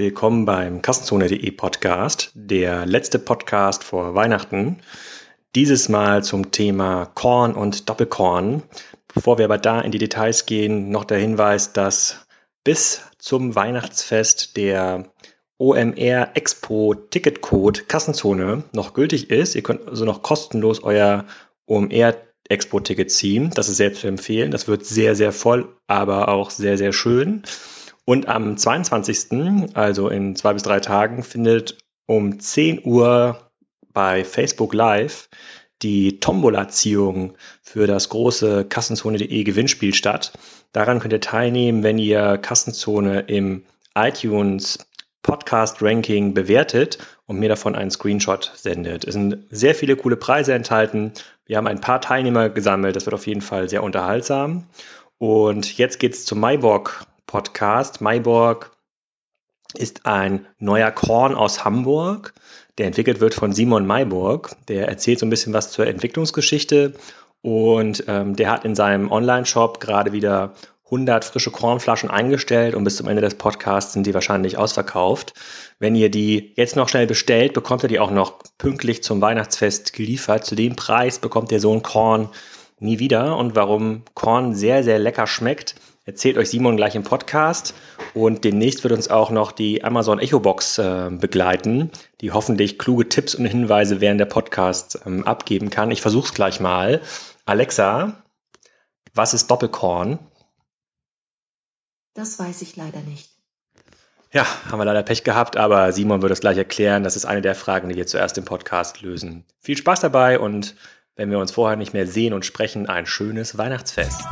Willkommen beim Kassenzone.de Podcast, der letzte Podcast vor Weihnachten. Dieses Mal zum Thema Korn und Doppelkorn. Bevor wir aber da in die Details gehen, noch der Hinweis, dass bis zum Weihnachtsfest der OMR Expo Ticketcode Kassenzone noch gültig ist. Ihr könnt also noch kostenlos euer OMR Expo Ticket ziehen. Das ist selbst zu empfehlen. Das wird sehr, sehr voll, aber auch sehr, sehr schön. Und am 22., also in zwei bis drei Tagen, findet um 10 Uhr bei Facebook Live die Tombola-Ziehung für das große Kassenzone.de Gewinnspiel statt. Daran könnt ihr teilnehmen, wenn ihr Kassenzone im iTunes Podcast Ranking bewertet und mir davon einen Screenshot sendet. Es sind sehr viele coole Preise enthalten. Wir haben ein paar Teilnehmer gesammelt. Das wird auf jeden Fall sehr unterhaltsam. Und jetzt geht's zum Maiborg Podcast. Maiborg ist ein neuer Korn aus Hamburg, der entwickelt wird von Simon Maiborg. Der erzählt so ein bisschen was zur Entwicklungsgeschichte und ähm, der hat in seinem Online-Shop gerade wieder 100 frische Kornflaschen eingestellt und bis zum Ende des Podcasts sind die wahrscheinlich ausverkauft. Wenn ihr die jetzt noch schnell bestellt, bekommt ihr die auch noch pünktlich zum Weihnachtsfest geliefert. Zu dem Preis bekommt ihr so ein Korn nie wieder. Und warum Korn sehr, sehr lecker schmeckt, erzählt euch Simon gleich im Podcast. Und demnächst wird uns auch noch die Amazon Echo Box äh, begleiten, die hoffentlich kluge Tipps und Hinweise während der Podcast ähm, abgeben kann. Ich versuche es gleich mal. Alexa, was ist Doppelkorn? Das weiß ich leider nicht. Ja, haben wir leider Pech gehabt, aber Simon wird es gleich erklären. Das ist eine der Fragen, die wir zuerst im Podcast lösen. Viel Spaß dabei und wenn wir uns vorher nicht mehr sehen und sprechen, ein schönes Weihnachtsfest.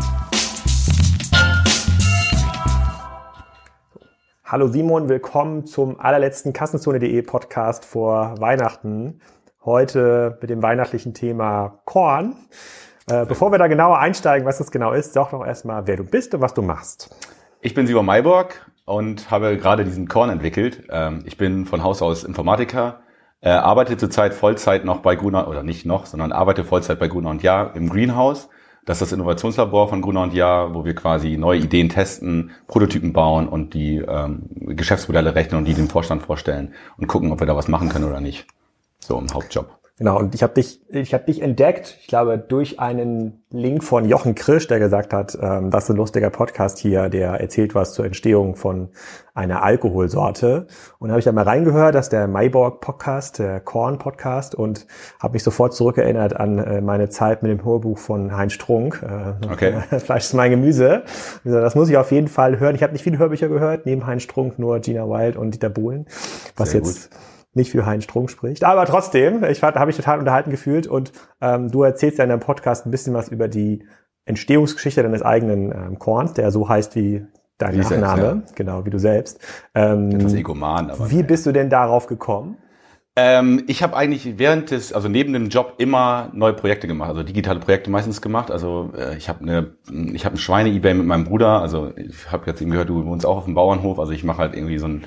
Hallo Simon, willkommen zum allerletzten Kassenzone.de Podcast vor Weihnachten. Heute mit dem weihnachtlichen Thema Korn. Äh, bevor wir da genauer einsteigen, was das genau ist, sag doch erstmal, wer du bist und was du machst. Ich bin Simon Mayborg und habe gerade diesen Korn entwickelt. Ähm, ich bin von Haus aus Informatiker, äh, arbeite zurzeit Vollzeit noch bei Gruner, oder nicht noch, sondern arbeite Vollzeit bei Gruner und Jahr im Greenhouse. Das ist das Innovationslabor von Gruner und Jahr, wo wir quasi neue Ideen testen, Prototypen bauen und die ähm, Geschäftsmodelle rechnen und die dem Vorstand vorstellen und gucken, ob wir da was machen können oder nicht. So im Hauptjob. Genau, und ich habe dich, ich habe dich entdeckt, ich glaube, durch einen Link von Jochen Krisch, der gesagt hat, ähm, das ist ein lustiger Podcast hier, der erzählt was zur Entstehung von einer Alkoholsorte. Und da habe ich da mal reingehört, dass der Mayborg Podcast, der Korn Podcast, und habe mich sofort zurückerinnert an äh, meine Zeit mit dem Hörbuch von Heinz Strunk. Äh, okay. Fleisch ist mein Gemüse. Das muss ich auf jeden Fall hören. Ich habe nicht viele Hörbücher gehört, neben Heinz Strunk nur Gina Wild und Dieter Bohlen, was Sehr jetzt gut nicht für Heinz Strunk spricht. Aber trotzdem, ich habe mich total unterhalten gefühlt und ähm, du erzählst ja in deinem Podcast ein bisschen was über die Entstehungsgeschichte deines eigenen ähm, Korns, der so heißt wie dein wie Nachname, selbst, ja. genau, wie du selbst. Ähm, Etwas egoman, aber. Wie bist du denn darauf gekommen? Ähm, ich habe eigentlich während des, also neben dem Job immer neue Projekte gemacht, also digitale Projekte meistens gemacht. Also äh, ich habe eine, ich habe ein Schweine-Ebay mit meinem Bruder. Also ich habe jetzt eben gehört, du wohnst auch auf dem Bauernhof. Also ich mache halt irgendwie so ein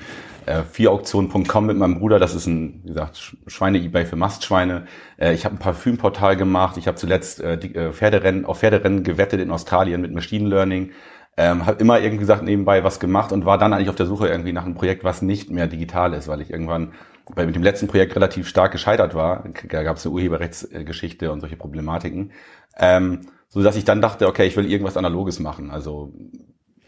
äh, vierauktionen.com mit meinem Bruder. Das ist ein, wie gesagt, Schweine-Ebay für Mastschweine. Äh, ich habe ein Parfümportal gemacht. Ich habe zuletzt äh, die, äh, Pferderennen, auf Pferderennen gewettet in Australien mit Machine Learning. Ähm, habe immer irgendwie gesagt nebenbei was gemacht und war dann eigentlich auf der Suche irgendwie nach einem Projekt, was nicht mehr digital ist, weil ich irgendwann bei mit dem letzten Projekt relativ stark gescheitert war. Da gab es eine Urheberrechtsgeschichte und solche Problematiken. Ähm, so dass ich dann dachte, okay, ich will irgendwas Analoges machen. Also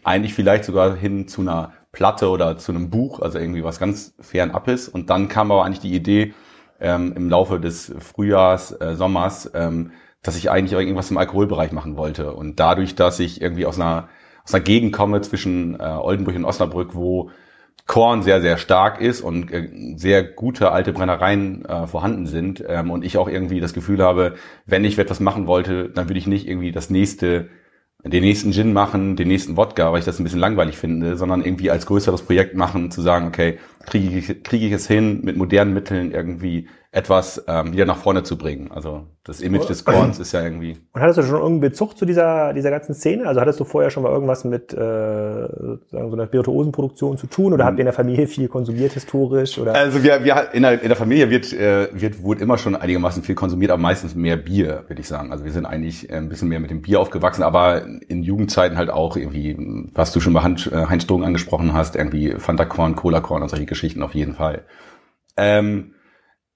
eigentlich vielleicht sogar hin zu einer Platte oder zu einem Buch, also irgendwie was ganz fernab ist. Und dann kam aber eigentlich die Idee ähm, im Laufe des Frühjahrs, äh, Sommers, ähm, dass ich eigentlich irgendwas im Alkoholbereich machen wollte. Und dadurch, dass ich irgendwie aus einer, aus einer Gegend komme zwischen äh, Oldenburg und Osnabrück, wo Korn sehr, sehr stark ist und äh, sehr gute alte Brennereien äh, vorhanden sind ähm, und ich auch irgendwie das Gefühl habe, wenn ich etwas machen wollte, dann würde ich nicht irgendwie das nächste den nächsten Gin machen, den nächsten Wodka, weil ich das ein bisschen langweilig finde, sondern irgendwie als größeres Projekt machen, zu sagen, okay, kriege ich, kriege ich es hin, mit modernen Mitteln irgendwie etwas ähm, wieder nach vorne zu bringen. Also das Image des Korns ist ja irgendwie. Und hattest du schon irgendeinen Bezug zu dieser, dieser ganzen Szene? Also hattest du vorher schon mal irgendwas mit äh, sagen, so einer Spirituosenproduktion zu tun oder mhm. habt ihr in der Familie viel konsumiert historisch? Oder? Also wir, wir in, der, in der Familie wird, äh, wird wurde immer schon einigermaßen viel konsumiert, aber meistens mehr Bier, würde ich sagen. Also wir sind eigentlich äh, ein bisschen mehr mit dem Bier aufgewachsen, aber in Jugendzeiten halt auch irgendwie, was du schon bei Heinz, äh, Heinz Drogen angesprochen hast, irgendwie Fanta Korn, Cola Korn und solche Geschichten auf jeden Fall. Ähm,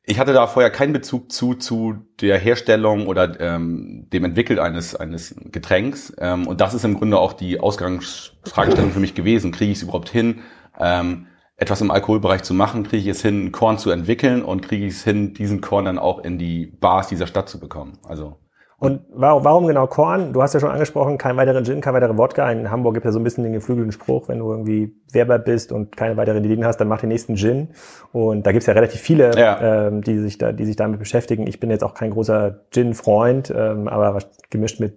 ich hatte da vorher keinen Bezug zu, zu der Herstellung oder ähm, dem Entwickeln eines, eines Getränks. Ähm, und das ist im Grunde auch die Ausgangsfragestellung für mich gewesen. Kriege ich es überhaupt hin, ähm, etwas im Alkoholbereich zu machen? Kriege ich es hin, Korn zu entwickeln? Und kriege ich es hin, diesen Korn dann auch in die Bars dieser Stadt zu bekommen? Also und warum, warum genau Korn? Du hast ja schon angesprochen, kein weiteren Gin, kein weiterer Wodka. In Hamburg gibt es ja so ein bisschen den geflügelten Spruch, wenn du irgendwie Werber bist und keine weiteren Ideen hast, dann mach den nächsten Gin. Und da gibt es ja relativ viele, ja. ähm, die sich da, die sich damit beschäftigen. Ich bin jetzt auch kein großer Gin-Freund, ähm, aber gemischt mit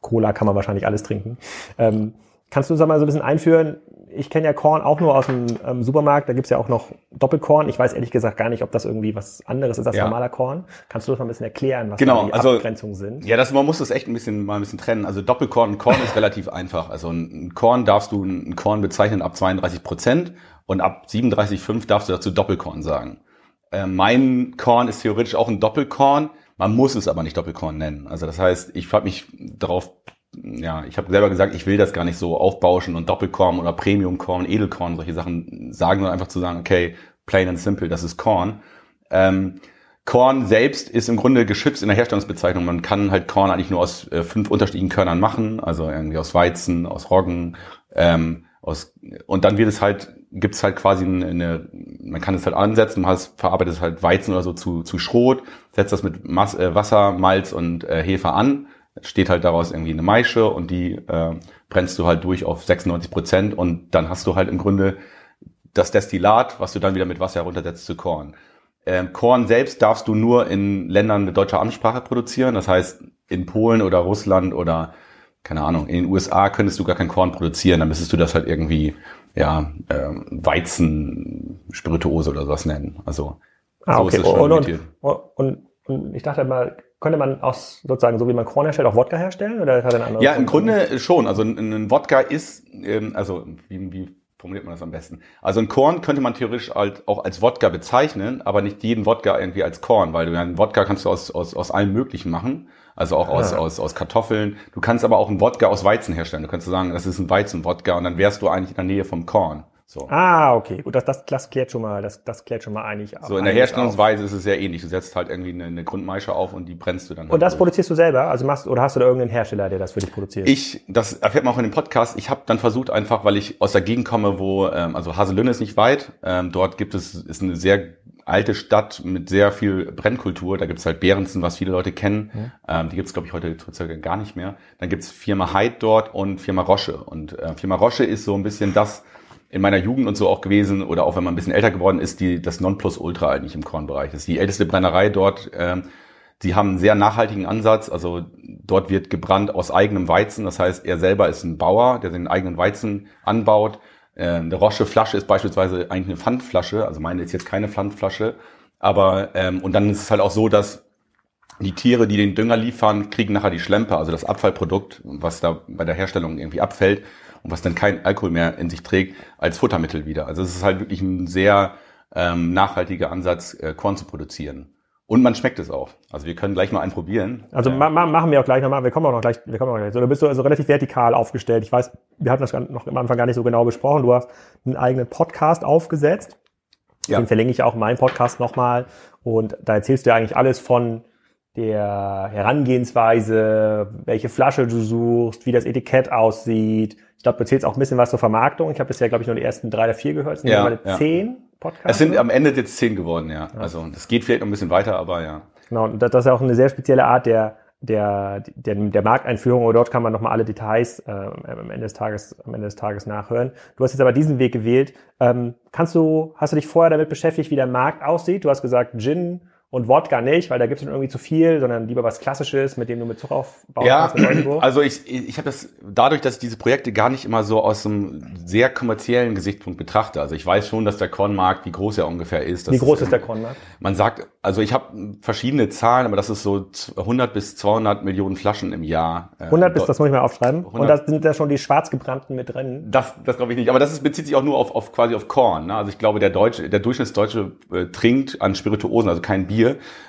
Cola kann man wahrscheinlich alles trinken. Ähm, kannst du uns da mal so ein bisschen einführen, ich kenne ja Korn auch nur aus dem ähm, Supermarkt. Da gibt's ja auch noch Doppelkorn. Ich weiß ehrlich gesagt gar nicht, ob das irgendwie was anderes ist als ja. normaler Korn. Kannst du das mal ein bisschen erklären, was genau, die also, Abgrenzungen sind? Ja, das, man muss das echt ein bisschen mal ein bisschen trennen. Also Doppelkorn und Korn ist relativ einfach. Also ein Korn darfst du ein Korn bezeichnen ab 32 Prozent und ab 37,5 darfst du dazu Doppelkorn sagen. Äh, mein Korn ist theoretisch auch ein Doppelkorn. Man muss es aber nicht Doppelkorn nennen. Also das heißt, ich habe mich darauf ja, ich habe selber gesagt, ich will das gar nicht so aufbauschen und Doppelkorn oder Premiumkorn, Edelkorn, solche Sachen sagen, sondern einfach zu sagen, okay, plain and simple, das ist Korn. Ähm, Korn selbst ist im Grunde geschützt in der Herstellungsbezeichnung. Man kann halt Korn eigentlich nur aus äh, fünf unterschiedlichen Körnern machen, also irgendwie aus Weizen, aus Roggen, ähm, aus, und dann wird es halt, gibt es halt quasi eine, eine, man kann es halt ansetzen, man verarbeitet es halt Weizen oder so zu, zu Schrot, setzt das mit Mas, äh, Wasser, Malz und äh, Hefe an steht halt daraus irgendwie eine Maische und die äh, brennst du halt durch auf 96 Prozent und dann hast du halt im Grunde das Destillat, was du dann wieder mit Wasser heruntersetzt zu Korn. Ähm, Korn selbst darfst du nur in Ländern mit deutscher Amtssprache produzieren, das heißt in Polen oder Russland oder keine Ahnung, in den USA könntest du gar kein Korn produzieren, dann müsstest du das halt irgendwie ja ähm, Weizen, Spirituose oder sowas nennen. Also ah, so okay. ist es schon und, und, und, und ich dachte mal, könnte man aus sozusagen, so wie man Korn herstellt, auch Wodka herstellen? Oder hat eine Ja, im Grunde schon. Also ein, ein Wodka ist, ähm, also wie, wie formuliert man das am besten? Also ein Korn könnte man theoretisch halt auch als Wodka bezeichnen, aber nicht jeden Wodka irgendwie als Korn, weil du einen Wodka kannst du aus, aus, aus allem Möglichen machen. Also auch aus, ah. aus, aus Kartoffeln. Du kannst aber auch einen Wodka aus Weizen herstellen. Du kannst sagen, das ist ein Weizenwodka und dann wärst du eigentlich in der Nähe vom Korn. So. Ah, okay, gut, das, das, das klärt schon mal, das, das klärt schon mal eigentlich. So in der Herstellungsweise auf. ist es sehr ähnlich. Du setzt halt irgendwie eine, eine Grundmaische auf und die brennst du dann. Halt und das durch. produzierst du selber? Also machst oder hast du da irgendeinen Hersteller, der das für dich produziert? Ich, das erfährt man auch in dem Podcast. Ich habe dann versucht einfach, weil ich aus der Gegend komme, wo ähm, also Haselünne ist nicht weit. Ähm, dort gibt es ist eine sehr alte Stadt mit sehr viel Brennkultur. Da gibt's halt Behrensen, was viele Leute kennen. Mhm. Ähm, die gibt's glaube ich, heute circa gar nicht mehr. Dann gibt's Firma Heid dort und Firma Roche. Und äh, Firma Roche ist so ein bisschen das in meiner Jugend und so auch gewesen oder auch wenn man ein bisschen älter geworden ist, die das Nonplusultra eigentlich im Kornbereich. Das ist die älteste Brennerei dort. Ähm, die haben einen sehr nachhaltigen Ansatz. Also dort wird gebrannt aus eigenem Weizen. Das heißt, er selber ist ein Bauer, der seinen eigenen Weizen anbaut. Äh, eine Roche Flasche ist beispielsweise eigentlich eine Pfandflasche. Also meine ist jetzt keine Pfandflasche. Aber ähm, und dann ist es halt auch so, dass die Tiere, die den Dünger liefern, kriegen nachher die Schlempe, also das Abfallprodukt, was da bei der Herstellung irgendwie abfällt und was dann kein Alkohol mehr in sich trägt, als Futtermittel wieder. Also es ist halt wirklich ein sehr ähm, nachhaltiger Ansatz, äh, Korn zu produzieren. Und man schmeckt es auch. Also wir können gleich mal einen probieren. Also ma ma machen wir auch gleich nochmal. Wir kommen auch noch gleich. Wir kommen auch gleich. So, du bist so also relativ vertikal aufgestellt. Ich weiß, wir hatten das noch am Anfang gar nicht so genau besprochen. Du hast einen eigenen Podcast aufgesetzt. Ja. Den verlinke ich auch in meinem Podcast nochmal. Und da erzählst du ja eigentlich alles von der Herangehensweise, welche Flasche du suchst, wie das Etikett aussieht, glaube, du erzählst auch ein bisschen was zur Vermarktung. Ich habe bisher, glaube ich, nur die ersten drei oder vier gehört. Es sind ja, ja. zehn Podcasts. Es sind am Ende jetzt zehn geworden, ja. ja. Also das geht vielleicht noch ein bisschen weiter, aber ja. Genau, und das ist ja auch eine sehr spezielle Art der, der, der, der Markteinführung. Und dort kann man nochmal alle Details äh, am, Ende des Tages, am Ende des Tages nachhören. Du hast jetzt aber diesen Weg gewählt. Ähm, kannst du, hast du dich vorher damit beschäftigt, wie der Markt aussieht? Du hast gesagt, Gin und Wodka nicht, weil da gibt es irgendwie zu viel, sondern lieber was Klassisches, mit dem du mit Zucker aufbauen ja, kannst. Also ich, ich habe das dadurch, dass ich diese Projekte gar nicht immer so aus einem sehr kommerziellen Gesichtspunkt betrachte. Also ich weiß schon, dass der Kornmarkt, wie groß er ungefähr ist. Wie groß ist, ist der Kornmarkt? Man sagt, also ich habe verschiedene Zahlen, aber das ist so 100 bis 200 Millionen Flaschen im Jahr. 100 äh, bis, das muss ich mal aufschreiben. 100, und da sind da schon die schwarzgebrannten mit drin. Das, das glaube ich nicht. Aber das ist, bezieht sich auch nur auf, auf quasi auf Korn. Ne? Also ich glaube, der Deutsche, der Durchschnittsdeutsche äh, trinkt an Spirituosen, also kein Bier,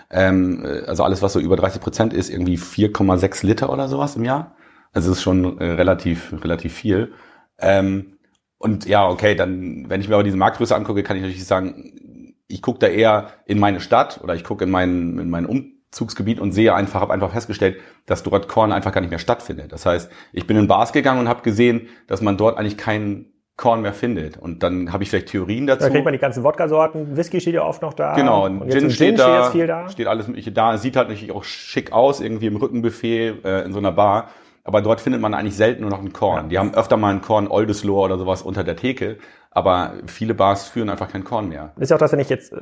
ähm, äh, also alles, was so über 30 Prozent ist, irgendwie 4,6 Liter oder sowas im Jahr. Also das ist schon äh, relativ, relativ viel. Ähm, und ja, okay, dann, wenn ich mir aber diese Marktgröße angucke, kann ich natürlich sagen, ich gucke da eher in meine Stadt oder ich gucke in mein, in mein Umzugsgebiet und sehe einfach, habe einfach festgestellt, dass dort Korn einfach gar nicht mehr stattfindet. Das heißt, ich bin in Bars gegangen und habe gesehen, dass man dort eigentlich keinen Korn mehr findet. Und dann habe ich vielleicht Theorien dazu. Da kriegt man die ganzen Wodka-Sorten. Whisky steht ja oft noch da. Genau, und Gin, steht, Gin da, steht, da, steht alles mögliche da. Sieht halt natürlich auch schick aus, irgendwie im Rückenbuffet äh, in so einer Bar. Aber dort findet man eigentlich selten nur noch einen Korn. Ja. Die haben öfter mal einen Korn Oldesloe oder sowas unter der Theke. Aber viele Bars führen einfach kein Korn mehr. Das ist ja auch das, wenn ich jetzt, äh,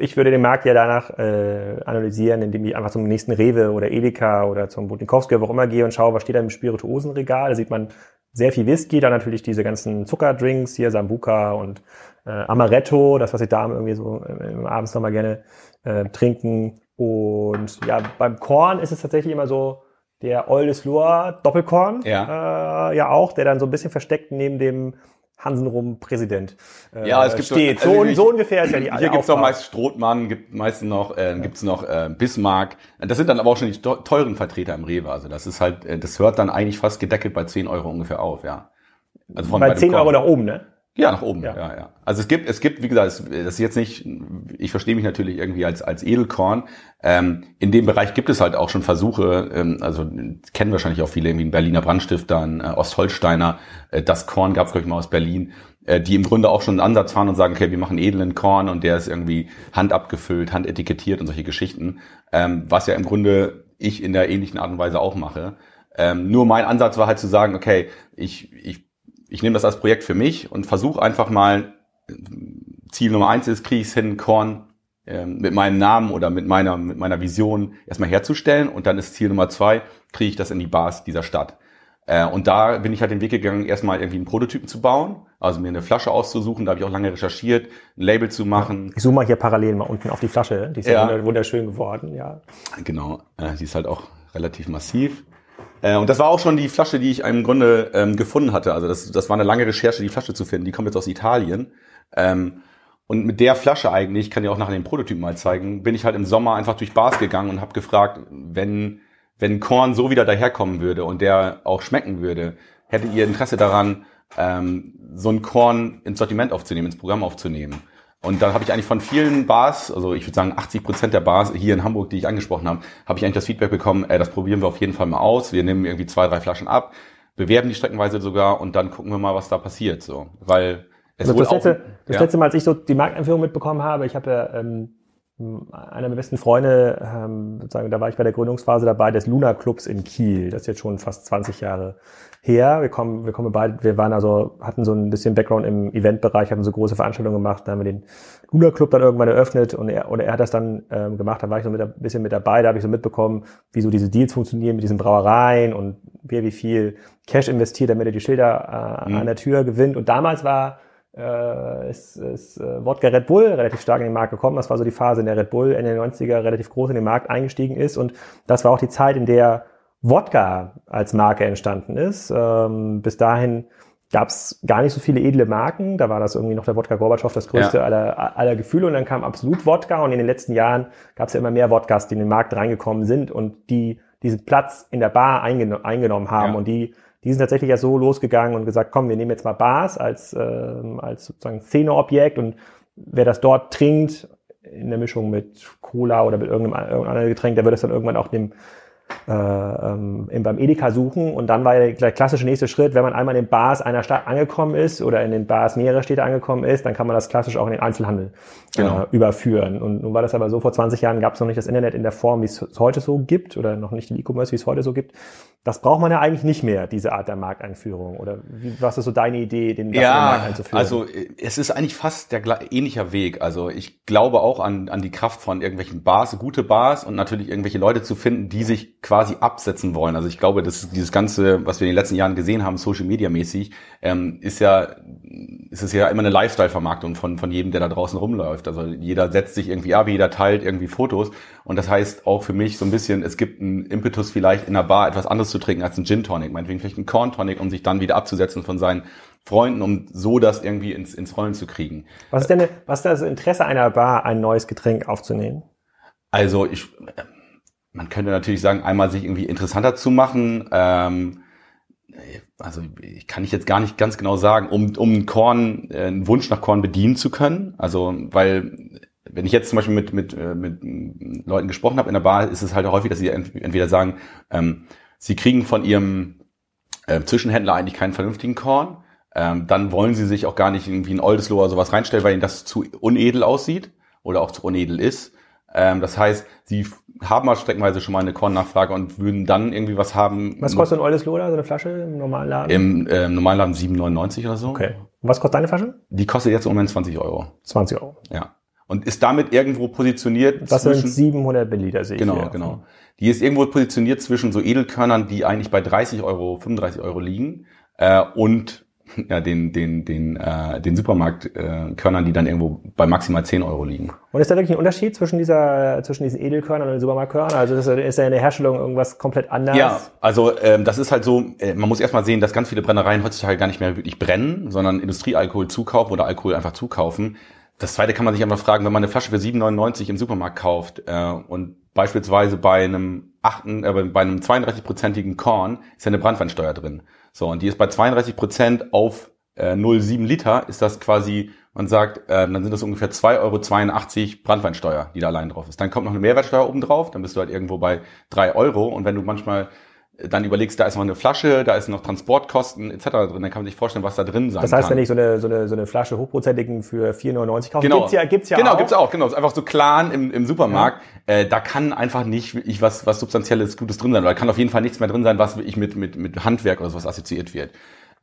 ich würde den Markt ja danach äh, analysieren, indem ich einfach zum nächsten Rewe oder Edeka oder zum Budnikowski, wo auch immer gehe und schaue, was steht da im Spirituosenregal. Da sieht man sehr viel Whisky, dann natürlich diese ganzen Zuckerdrinks hier, Sambuca und äh, Amaretto, das, was die Damen irgendwie so äh, abends nochmal gerne äh, trinken. Und ja, beim Korn ist es tatsächlich immer so, der Oldesloe Doppelkorn, ja. Äh, ja auch, der dann so ein bisschen versteckt neben dem Hansenrum Präsident äh, ja, es gibt steht. So, also so, ungefähr ist ja die Hier gibt's noch meist Strothmann, gibt meistens noch, äh, gibt's noch äh, Bismarck. Das sind dann aber auch schon die teuren Vertreter im Rewe. Also das ist halt, äh, das hört dann eigentlich fast gedeckelt bei 10 Euro ungefähr auf, ja. Also von bei 10 Euro nach oben, ne? Ja, nach oben, ja. ja, ja. Also es gibt, es gibt, wie gesagt, das ist jetzt nicht, ich verstehe mich natürlich irgendwie als, als Edelkorn. Ähm, in dem Bereich gibt es halt auch schon Versuche, ähm, also kennen wahrscheinlich auch viele, irgendwie ein Berliner Brandstifter, ein äh, Ostholsteiner, äh, das Korn gab es, glaube ich, mal aus Berlin, äh, die im Grunde auch schon einen Ansatz fahren und sagen, okay, wir machen edlen Korn und der ist irgendwie handabgefüllt, handetikettiert und solche Geschichten, ähm, was ja im Grunde ich in der ähnlichen Art und Weise auch mache. Ähm, nur mein Ansatz war halt zu sagen, okay, ich, ich ich nehme das als Projekt für mich und versuche einfach mal, Ziel Nummer eins ist, kriege ich es hin, Korn äh, mit meinem Namen oder mit meiner, mit meiner Vision erstmal herzustellen und dann ist Ziel Nummer zwei, kriege ich das in die Bars dieser Stadt. Äh, und da bin ich halt den Weg gegangen, erstmal irgendwie einen Prototypen zu bauen, also mir eine Flasche auszusuchen, da habe ich auch lange recherchiert, ein Label zu machen. Ich zoome mal hier parallel mal unten auf die Flasche, die ist ja, ja wunderschön geworden, ja. Genau, äh, die ist halt auch relativ massiv. Äh, und das war auch schon die Flasche, die ich im Grunde ähm, gefunden hatte. Also das, das war eine lange Recherche, die Flasche zu finden. Die kommt jetzt aus Italien. Ähm, und mit der Flasche eigentlich, kann ich auch nachher den Prototyp mal zeigen, bin ich halt im Sommer einfach durch Bars gegangen und habe gefragt, wenn, wenn Korn so wieder daherkommen würde und der auch schmecken würde, hättet ihr Interesse daran, ähm, so ein Korn ins Sortiment aufzunehmen, ins Programm aufzunehmen? Und da habe ich eigentlich von vielen Bars, also ich würde sagen 80 Prozent der Bars hier in Hamburg, die ich angesprochen habe, habe ich eigentlich das Feedback bekommen, ey, das probieren wir auf jeden Fall mal aus. Wir nehmen irgendwie zwei, drei Flaschen ab, bewerben die streckenweise sogar und dann gucken wir mal, was da passiert. So, weil es also das, letzte, auch, das ja. letzte Mal, als ich so die Markteinführung mitbekommen habe, ich habe ja ähm, einer meiner besten Freunde, ähm, sozusagen, da war ich bei der Gründungsphase dabei, des Luna Clubs in Kiel. Das ist jetzt schon fast 20 Jahre her. Wir kommen, wir kommen beide, wir waren also, hatten so ein bisschen Background im Eventbereich, hatten so große Veranstaltungen gemacht, da haben wir den Luna Club dann irgendwann eröffnet und er, oder er hat das dann ähm, gemacht, da war ich so mit, ein bisschen mit dabei, da habe ich so mitbekommen, wie so diese Deals funktionieren mit diesen Brauereien und wer wie viel Cash investiert, damit er die Schilder äh, mhm. an der Tür gewinnt. Und damals war äh, ist, ist äh, Wodka Red Bull relativ stark in den Markt gekommen. Das war so die Phase, in der Red Bull Ende der 90er relativ groß in den Markt eingestiegen ist. Und das war auch die Zeit, in der Wodka als Marke entstanden ist. Ähm, bis dahin gab es gar nicht so viele edle Marken. Da war das irgendwie noch der Wodka Gorbatschow das größte ja. aller, aller Gefühle. Und dann kam absolut Wodka. Und in den letzten Jahren gab es ja immer mehr Wodkas, die in den Markt reingekommen sind und die diesen Platz in der Bar eingeno eingenommen haben. Ja. Und die, die sind tatsächlich ja so losgegangen und gesagt, komm, wir nehmen jetzt mal Bars als, ähm, als sozusagen Szeneobjekt und wer das dort trinkt, in der Mischung mit Cola oder mit irgendeinem, irgendeinem anderen Getränk, der wird es dann irgendwann auch dem äh, ähm, beim Edeka suchen. Und dann war der klassische nächste Schritt, wenn man einmal in den Bars einer Stadt angekommen ist oder in den Bars mehrerer Städte angekommen ist, dann kann man das klassisch auch in den Einzelhandel genau. äh, überführen. Und nun war das aber so, vor 20 Jahren gab es noch nicht das Internet in der Form, wie es heute so gibt oder noch nicht den E-Commerce, wie es heute so gibt. Das braucht man ja eigentlich nicht mehr, diese Art der Markteinführung. Oder wie, was ist so deine Idee, den ja, Markt einzuführen? Also es ist eigentlich fast der ähnlicher Weg. Also ich glaube auch an, an die Kraft von irgendwelchen Bars, gute Bars und natürlich irgendwelche Leute zu finden, die sich quasi absetzen wollen. Also ich glaube, dass dieses Ganze, was wir in den letzten Jahren gesehen haben, Social Media mäßig, ähm, ist ja ist es ja immer eine Lifestyle-Vermarktung von, von jedem, der da draußen rumläuft. Also jeder setzt sich irgendwie ab, jeder teilt irgendwie Fotos. Und das heißt auch für mich so ein bisschen, es gibt einen Impetus vielleicht in einer Bar etwas anderes zu trinken als ein Gin Tonic, meinetwegen vielleicht ein Corn Tonic, um sich dann wieder abzusetzen von seinen Freunden, um so das irgendwie ins, ins Rollen zu kriegen. Was ist denn, was ist das Interesse einer Bar, ein neues Getränk aufzunehmen? Also ich, man könnte natürlich sagen, einmal sich irgendwie interessanter zu machen, ähm, also ich kann ich jetzt gar nicht ganz genau sagen, um, um Korn, äh, einen Wunsch nach Korn bedienen zu können. Also, weil wenn ich jetzt zum Beispiel mit, mit, äh, mit Leuten gesprochen habe in der Bar, ist es halt häufig, dass sie entweder sagen, ähm, sie kriegen von ihrem äh, Zwischenhändler eigentlich keinen vernünftigen Korn, ähm, dann wollen sie sich auch gar nicht irgendwie ein Oldesloe oder sowas reinstellen, weil ihnen das zu unedel aussieht oder auch zu unedel ist. Ähm, das heißt, sie haben mal streckenweise schon mal eine Kornnachfrage und würden dann irgendwie was haben. Was kostet ein Oldes Lola, so eine Flasche im normalen Laden? Im äh, normalen Laden 7,99 oder so. Okay. Und was kostet deine Flasche? Die kostet jetzt im Moment 20 Euro. 20 Euro. Ja. Und ist damit irgendwo positioniert Das sind 700 Milliliter, sehe ich Genau, genau. Die ist irgendwo positioniert zwischen so Edelkörnern, die eigentlich bei 30 Euro, 35 Euro liegen, äh, und ja, den, den, den, äh, den Supermarktkörnern, äh, die dann irgendwo bei maximal 10 Euro liegen. Und ist da wirklich ein Unterschied zwischen dieser, zwischen diesen Edelkörnern und den Supermarktkörnern? Also ist, ist da in der Herstellung irgendwas komplett anders? Ja, also ähm, das ist halt so, äh, man muss erstmal sehen, dass ganz viele Brennereien heutzutage gar nicht mehr wirklich brennen, sondern Industriealkohol zukaufen oder Alkohol einfach zukaufen. Das zweite kann man sich einfach fragen, wenn man eine Flasche für 7,99 im Supermarkt kauft äh, und beispielsweise bei einem achten, äh, bei einem 32-prozentigen Korn ist ja eine Brandweinsteuer drin. So, und die ist bei 32 Prozent auf äh, 0,7 Liter, ist das quasi, man sagt, äh, dann sind das ungefähr 2,82 Euro Brandweinsteuer, die da allein drauf ist. Dann kommt noch eine Mehrwertsteuer oben drauf, dann bist du halt irgendwo bei drei Euro. Und wenn du manchmal dann überlegst, da ist noch eine Flasche, da ist noch Transportkosten etc. drin, dann kann man sich vorstellen, was da drin sein kann. Das heißt, kann. wenn ich so eine, so eine, so eine Flasche hochprozentigen für 4,99 kaufe, genau. gibt's ja, gibt's ja genau, auch. Genau, gibt's auch, genau. ist einfach so Clan im, im Supermarkt. Ja. Äh, da kann einfach nicht wirklich was, was substanzielles Gutes drin sein. Oder kann auf jeden Fall nichts mehr drin sein, was wirklich mit, mit, mit Handwerk oder sowas assoziiert wird.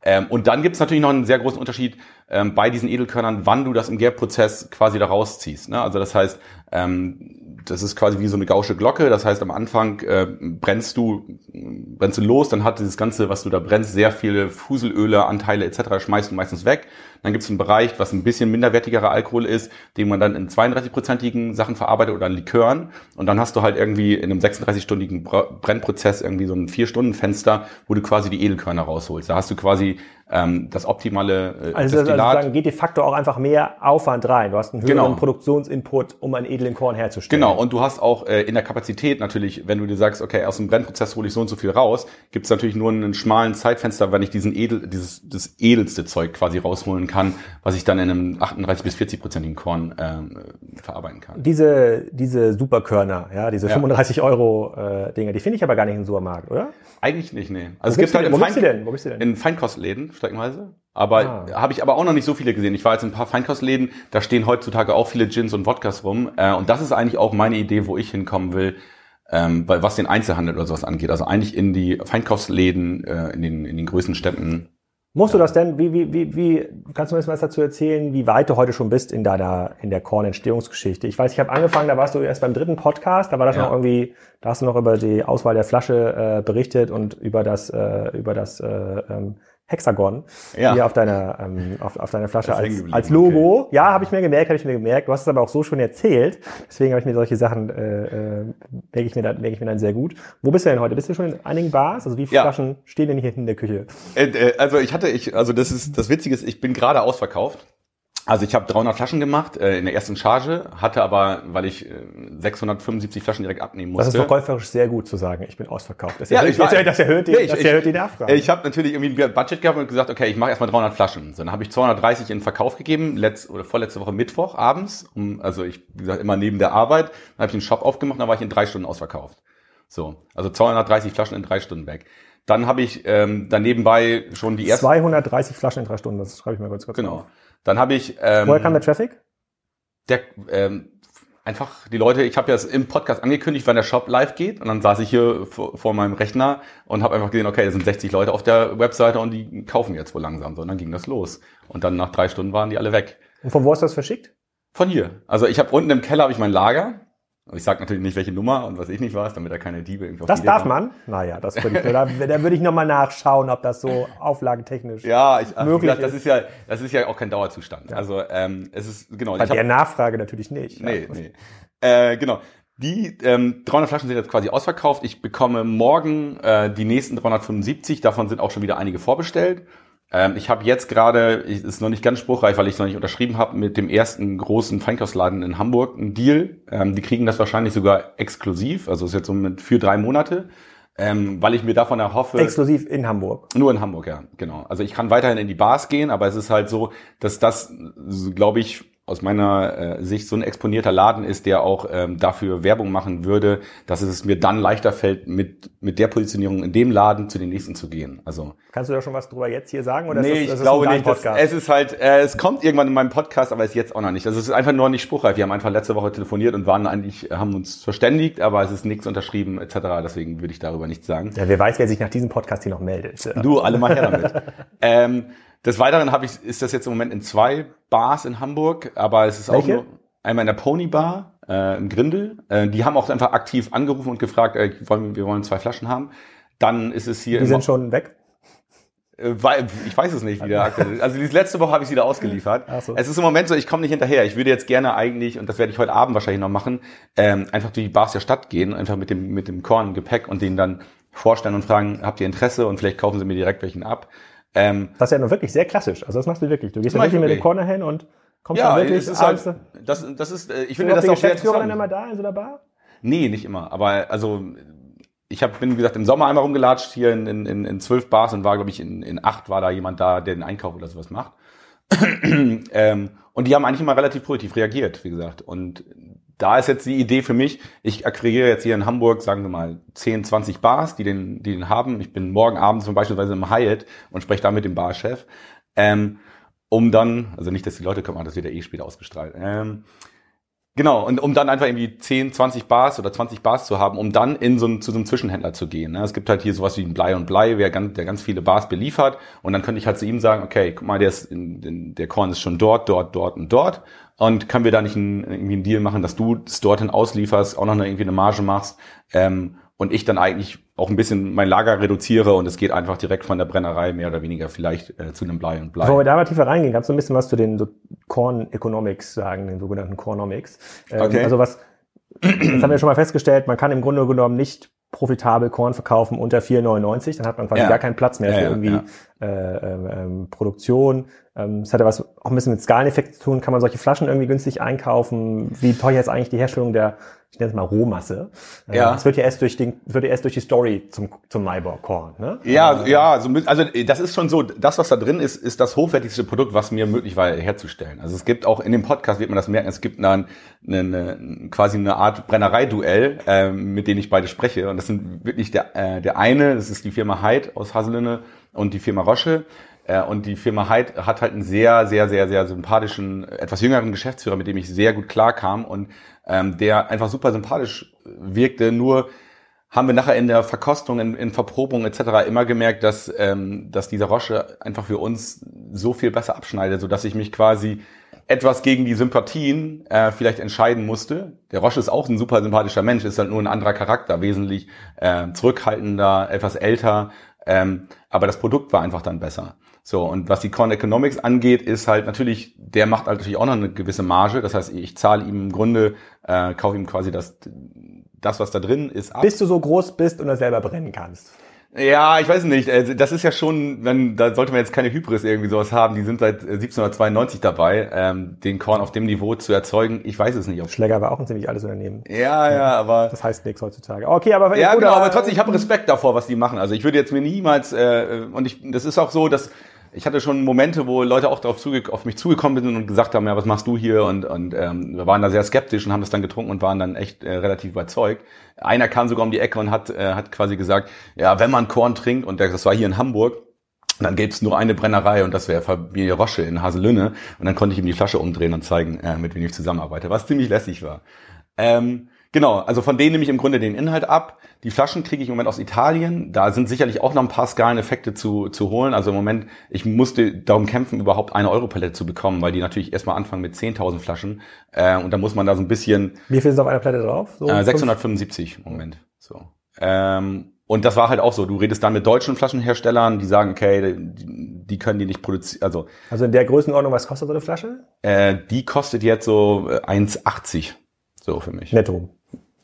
Ähm, und dann gibt's natürlich noch einen sehr großen Unterschied ähm, bei diesen Edelkörnern, wann du das im Gärprozess quasi da rausziehst. Ne? Also das heißt, ähm, das ist quasi wie so eine gausche Glocke. Das heißt, am Anfang äh, brennst du brennst du los, dann hat dieses Ganze, was du da brennst, sehr viele Fuselöle, Anteile etc. schmeißt du meistens weg. Dann gibt es einen Bereich, was ein bisschen minderwertigerer Alkohol ist, den man dann in 32-prozentigen Sachen verarbeitet oder in Likören. Und dann hast du halt irgendwie in einem 36-stündigen Brennprozess irgendwie so ein Vier-Stunden-Fenster, wo du quasi die Edelkörner rausholst. Da hast du quasi ähm, das optimale äh, also, Destillat. Also dann geht de facto auch einfach mehr Aufwand rein. Du hast einen höheren genau. Produktionsinput, um einen edlen Korn herzustellen. Genau, und du hast auch äh, in der Kapazität natürlich, wenn du dir sagst, okay, aus dem Brennprozess hole ich so und so viel raus, gibt es natürlich nur einen schmalen Zeitfenster, wenn ich diesen edel, dieses das edelste Zeug quasi rausholen kann, was ich dann in einem 38 bis 40 prozentigen Korn äh, verarbeiten kann. Diese diese Superkörner, ja, diese ja. 35 Euro äh, Dinge, die finde ich aber gar nicht im Supermarkt, oder? Eigentlich nicht, nee. Also Wo es gibt halt in, Fein Wo bist du denn? in Feinkostläden streckenweise. Aber ah. habe ich aber auch noch nicht so viele gesehen. Ich war jetzt in ein paar Feinkostläden, da stehen heutzutage auch viele Gins und Wodkas rum. Äh, und das ist eigentlich auch meine Idee, wo ich hinkommen will, ähm, weil was den Einzelhandel oder sowas angeht. Also eigentlich in die Feinkostläden, äh, in, den, in den größten Städten Musst ja. du das denn, wie, wie, wie, wie, kannst du mir was dazu erzählen, wie weit du heute schon bist in deiner, in der Korn-Entstehungsgeschichte? Ich weiß, ich habe angefangen, da warst du erst beim dritten Podcast, da war das ja. noch irgendwie, da hast du noch über die Auswahl der Flasche äh, berichtet und über das, äh, über das äh, ähm, Hexagon ja. hier auf deiner, ähm, auf, auf deiner Flasche als, als Logo. Okay. Ja, habe ich mir gemerkt, habe ich mir gemerkt. Du hast es aber auch so schon erzählt. Deswegen habe ich mir solche Sachen, äh, äh, merke ich, mir dann, merke ich mir dann sehr gut. Wo bist du denn heute? Bist du schon in einigen Bars? Also wie viele ja. Flaschen stehen denn hier hinten in der Küche? Äh, äh, also ich hatte, ich, also das ist, das Witzige ist, ich bin gerade ausverkauft. Also ich habe 300 Flaschen gemacht äh, in der ersten Charge, hatte aber, weil ich äh, 675 Flaschen direkt abnehmen musste. Das ist verkäuferisch sehr gut zu sagen, ich bin ausverkauft. Das ja, erhöht, ich das, erhöht, die, nee, ich, das erhöht die Nachfrage. Ich habe natürlich irgendwie ein Budget gehabt und gesagt, okay, ich mache erstmal 300 Flaschen. So, dann habe ich 230 in Verkauf gegeben, letzt, oder vorletzte Woche Mittwoch abends. Um, also ich, wie gesagt, immer neben der Arbeit. Dann habe ich einen Shop aufgemacht, dann war ich in drei Stunden ausverkauft. So, also 230 Flaschen in drei Stunden weg. Dann habe ich ähm, dann nebenbei schon die ersten... 230 Flaschen in drei Stunden, das schreibe ich mal kurz kurz Genau. Auf. Dann habe ich. Ähm, Woher kam der Traffic? Der, ähm, einfach die Leute, ich habe ja im Podcast angekündigt, wann der Shop live geht und dann saß ich hier vor, vor meinem Rechner und habe einfach gesehen, okay, da sind 60 Leute auf der Webseite und die kaufen jetzt wohl langsam. So, und dann ging das los. Und dann nach drei Stunden waren die alle weg. Und von wo ist das verschickt? Von hier. Also ich habe unten im Keller habe ich mein Lager. Ich sage natürlich nicht, welche Nummer und was ich nicht weiß, damit da keine Diebe irgendwie Das darf man? Naja, das würde ich, da, da würde ich nochmal nachschauen, ob das so auflagentechnisch Ja, ich, ach, Möglich gesagt, das ist. ist ja, das ist ja auch kein Dauerzustand. Also ähm, es ist genau. bei ich hab- der Nachfrage natürlich nicht. Nee, nee. Äh, genau. Die ähm, 300 Flaschen sind jetzt quasi ausverkauft. Ich bekomme morgen äh, die nächsten 375. Davon sind auch schon wieder einige vorbestellt. Ähm, ich habe jetzt gerade, ist noch nicht ganz spruchreif, weil ich noch nicht unterschrieben habe, mit dem ersten großen Feinkostladen in Hamburg einen Deal. Ähm, die kriegen das wahrscheinlich sogar exklusiv, also ist jetzt so mit für drei Monate, ähm, weil ich mir davon erhoffe. Exklusiv in Hamburg. Nur in Hamburg, ja, genau. Also ich kann weiterhin in die Bars gehen, aber es ist halt so, dass das, glaube ich, aus meiner äh, Sicht so ein exponierter Laden ist, der auch ähm, dafür Werbung machen würde, dass es mir dann leichter fällt, mit, mit der Positionierung in dem Laden zu den nächsten zu gehen. Also Kannst du da schon was drüber jetzt hier sagen? Oder nee, ist das, ich glaube nicht. Das, es ist halt, äh, es kommt irgendwann in meinem Podcast, aber es ist jetzt auch noch nicht. Also es ist einfach nur nicht spruchreif. Wir haben einfach letzte Woche telefoniert und waren eigentlich, haben uns verständigt, aber es ist nichts unterschrieben etc. Deswegen würde ich darüber nichts sagen. ja, wer weiß, wer sich nach diesem Podcast hier noch meldet. Du, alle mal her damit. ähm, des Weiteren habe ich, ist das jetzt im Moment in zwei Bars in Hamburg, aber es ist auch Welche? nur einmal in der Pony Bar äh, im Grindel. Äh, die haben auch einfach aktiv angerufen und gefragt, äh, wollen, wir wollen zwei Flaschen haben. Dann ist es hier Die sind schon weg. äh, weil, ich weiß es nicht, wie der aktuell ist. Also die letzte Woche habe ich sie da ausgeliefert. Ach so. Es ist im Moment so, ich komme nicht hinterher. Ich würde jetzt gerne eigentlich, und das werde ich heute Abend wahrscheinlich noch machen, ähm, einfach durch die Bars der Stadt gehen, einfach mit dem, mit dem Korn-Gepäck und denen dann vorstellen und fragen, habt ihr Interesse? Und vielleicht kaufen sie mir direkt welchen ab. Ähm, Das ist ja nur wirklich sehr klassisch. Also das machst du wirklich. Du gehst Das ja wirklich mit dem. Corner hin und kommst ja, dann wirklich es ist halt, das, das ist, äh, ich finde das auch sehr Geschäftsführer dann interessant. immer da in so einer Bar? Nee, nicht immer. Aber also ich hab, bin, wie gesagt, im Sommer einmal rumgelatscht hier in, in, in, in zwölf Bars und war, glaube ich, in, in acht war da jemand da, der den Einkauf oder sowas macht. ähm, und die haben eigentlich immer relativ positiv reagiert, wie gesagt. Und da ist jetzt die Idee für mich, ich akquiriere jetzt hier in Hamburg, sagen wir mal, 10, 20 Bars, die den, die den haben. Ich bin morgen Abend zum Beispiel im Hyatt und spreche da mit dem Barchef. Ähm, um dann, also nicht, dass die Leute kommen, das wird ja eh später ausgestrahlt. Ähm, Genau, und um dann einfach irgendwie 10, 20 Bars oder 20 Bars zu haben, um dann in so ein, zu so einem Zwischenhändler zu gehen. Ne? Es gibt halt hier sowas wie ein Blei und Blei, wer ganz, der ganz viele Bars beliefert. Und dann könnte ich halt zu ihm sagen, okay, guck mal, der, ist in, in, der Korn ist schon dort, dort, dort und dort. Und können wir da nicht einen, irgendwie einen Deal machen, dass du es dorthin auslieferst, auch noch eine, irgendwie eine Marge machst ähm, und ich dann eigentlich auch ein bisschen mein Lager reduziere und es geht einfach direkt von der Brennerei mehr oder weniger vielleicht äh, zu einem Blei und Blei. Bevor wir da mal tiefer reingehen, kannst du ein bisschen was zu den so Corn Economics sagen, den sogenannten Cornomics. Ähm, Okay. Also was, das haben wir schon mal festgestellt, man kann im Grunde genommen nicht profitabel Korn verkaufen unter 4,99, dann hat man quasi Ja. gar keinen Platz mehr für ja, irgendwie. Äh, ähm, ähm, Produktion. Ähm, Es hat ja was auch ein bisschen mit Skaleneffekt zu tun. Kann man solche Flaschen irgendwie günstig einkaufen? Wie teuer ist eigentlich die Herstellung der, ich nenne es mal Rohmasse? Äh, Ja. Es wird ja erst durch den, wird ja erst durch die Story zum, zum Maibock Korn, ne? Ja, ja, also, mit- also das ist schon so, das, was da drin ist, ist das hochwertigste Produkt, was mir möglich war herzustellen. Also es gibt auch in dem Podcast, wird man das merken, es gibt eine, eine, quasi eine Art Brennereiduell, ähm, mit denen ich beide spreche. Und das sind wirklich der, äh, der eine, das ist die Firma Heid aus Haselünne und die Firma Roche. Äh, Und die Firma Heid hat halt einen sehr, sehr, sehr, sehr sympathischen, etwas jüngeren Geschäftsführer, mit dem ich sehr gut klarkam und ähm, der einfach super sympathisch wirkte. Nur haben wir nachher in der Verkostung, in, in Verprobung etc. immer gemerkt, dass, ähm, dass dieser Roche einfach für uns so viel besser abschneidet, sodass ich mich quasi etwas gegen die Sympathien äh, vielleicht entscheiden musste. Der Roche ist auch ein super sympathischer Mensch, ist halt nur ein anderer Charakter, wesentlich äh, zurückhaltender, etwas älter, ähm, aber das Produkt war einfach dann besser. So, und was die Corn Economics angeht, ist halt natürlich, der macht halt natürlich auch noch eine gewisse Marge. Das heißt, ich zahle ihm im Grunde, äh, kaufe ihm quasi das, das, was da drin ist, ab. Bis du so groß bist und das selber brennen kannst. Ja, ich weiß nicht. Also Das ist ja schon, wenn, da sollte man jetzt keine Hybris irgendwie sowas haben. Die sind seit äh, 1792 dabei, ähm, den Korn auf dem Niveau zu erzeugen. Ich weiß es nicht. Ob Schläger war auch ein ziemlich altes Unternehmen. ja, ja, aber Das heißt nichts heutzutage. Okay, aber ja, gut, genau. Aber trotzdem, ich habe Respekt davor, was die machen. Also ich würde jetzt mir niemals äh, und ich, das ist auch so, dass ich hatte schon Momente, wo Leute auch darauf auf mich zugekommen sind und gesagt haben, ja, was machst du hier? Und, und ähm, wir waren da sehr skeptisch und haben das dann getrunken und waren dann echt äh, relativ überzeugt. Einer kam sogar um die Ecke und hat, äh, hat quasi gesagt, ja, wenn man Korn trinkt, und das war hier in Hamburg, dann gäbe es nur eine Brennerei und das wäre Familie Rosche in Haselünne. Und dann konnte ich ihm die Flasche umdrehen und zeigen, äh, mit wem ich zusammenarbeite, was ziemlich lässig war. Ähm, genau, also von denen nehme ich im Grunde den Inhalt ab. Die Flaschen kriege ich im Moment aus Italien. Da sind sicherlich auch noch ein paar Skaleneffekte zu, zu holen. Also im Moment, ich musste darum kämpfen, überhaupt eine Euro-Palette zu bekommen, weil die natürlich erstmal anfangen mit 10.000 Flaschen. Äh, und da muss man da so ein bisschen... Wie viel ist auf einer Palette drauf? So äh, 675 im Moment. So. Ähm, und das war halt auch so. Du redest dann mit deutschen Flaschenherstellern, die sagen, okay, die, die können die nicht produzieren. Also, also in der Größenordnung, was kostet so eine Flasche? Äh, die kostet jetzt so 1,80 so für mich. Netto.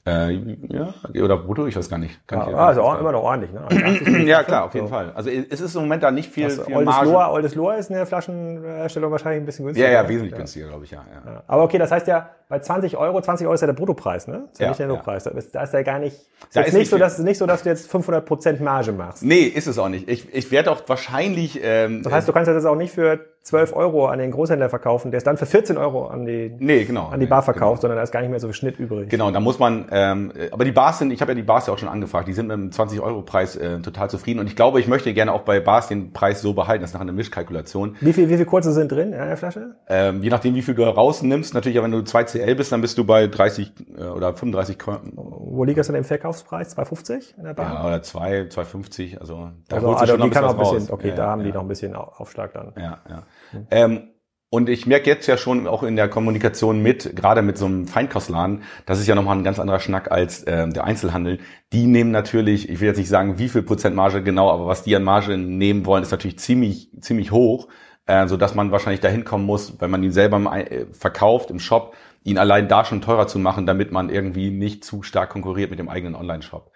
Äh, ja, oder brutto, ich weiß gar nicht. Kann ja, ich also auch immer noch ordentlich. Ne? Also ja, klar, auf jeden so. Fall. Also es ist im Moment da nicht viel, also, viel Oldes Marge. Lohr, Oldes Lohr ist in der Flaschenherstellung wahrscheinlich ein bisschen günstiger. Ja, ja, wesentlich ja. günstiger, glaube ich, ja, ja, ja. Aber okay, das heißt ja, bei 20 Euro, 20 Euro ist ja der Bruttopreis, ne? ist ja, ja nicht der Nettopreis. Ja. Da ist ja gar nicht, da ist, ist nicht, so, dass, nicht so, dass du jetzt 500 Prozent Marge machst. Nee, ist es auch nicht. Ich, ich werde auch wahrscheinlich... Ähm, das heißt, du kannst das auch nicht für 12 Euro an den Großhändler verkaufen, der ist dann für 14 Euro an die, nee, genau, an die Bar verkauft, genau. sondern da ist gar nicht mehr so viel Schnitt übrig. Genau, da muss man, ähm, aber die Bars sind, ich habe ja die Bars ja auch schon angefragt, die sind mit dem 20-Euro-Preis äh, total zufrieden und ich glaube, ich möchte gerne auch bei Bars den Preis so behalten, das ist nachher eine Mischkalkulation. Wie viel, wie viel kurze sind drin in einer Flasche? Ähm, je nachdem, wie viel du rausnimmst, natürlich, wenn du 2CL bist, dann bist du bei 30 äh, oder 35. Wo liegt das denn im Verkaufspreis? 2,50 in der Bar? Ja, oder 2, 2,50, also da also, also die kann auch ein bisschen, raus. okay, ja, da haben ja. die noch ein bisschen Aufschlag dann. Ja, ja. Hm. Ähm, und ich merke jetzt ja schon auch in der Kommunikation mit, gerade mit so einem Feinkostladen, das ist ja nochmal ein ganz anderer Schnack als äh, der Einzelhandel. Die nehmen natürlich, ich will jetzt nicht sagen, wie viel Prozent Marge genau, aber was die an Marge nehmen wollen, ist natürlich ziemlich, ziemlich hoch, äh, so dass man wahrscheinlich dahin kommen muss, wenn man ihn selber äh, verkauft im Shop, ihn allein da schon teurer zu machen, damit man irgendwie nicht zu stark konkurriert mit dem eigenen Online-Shop.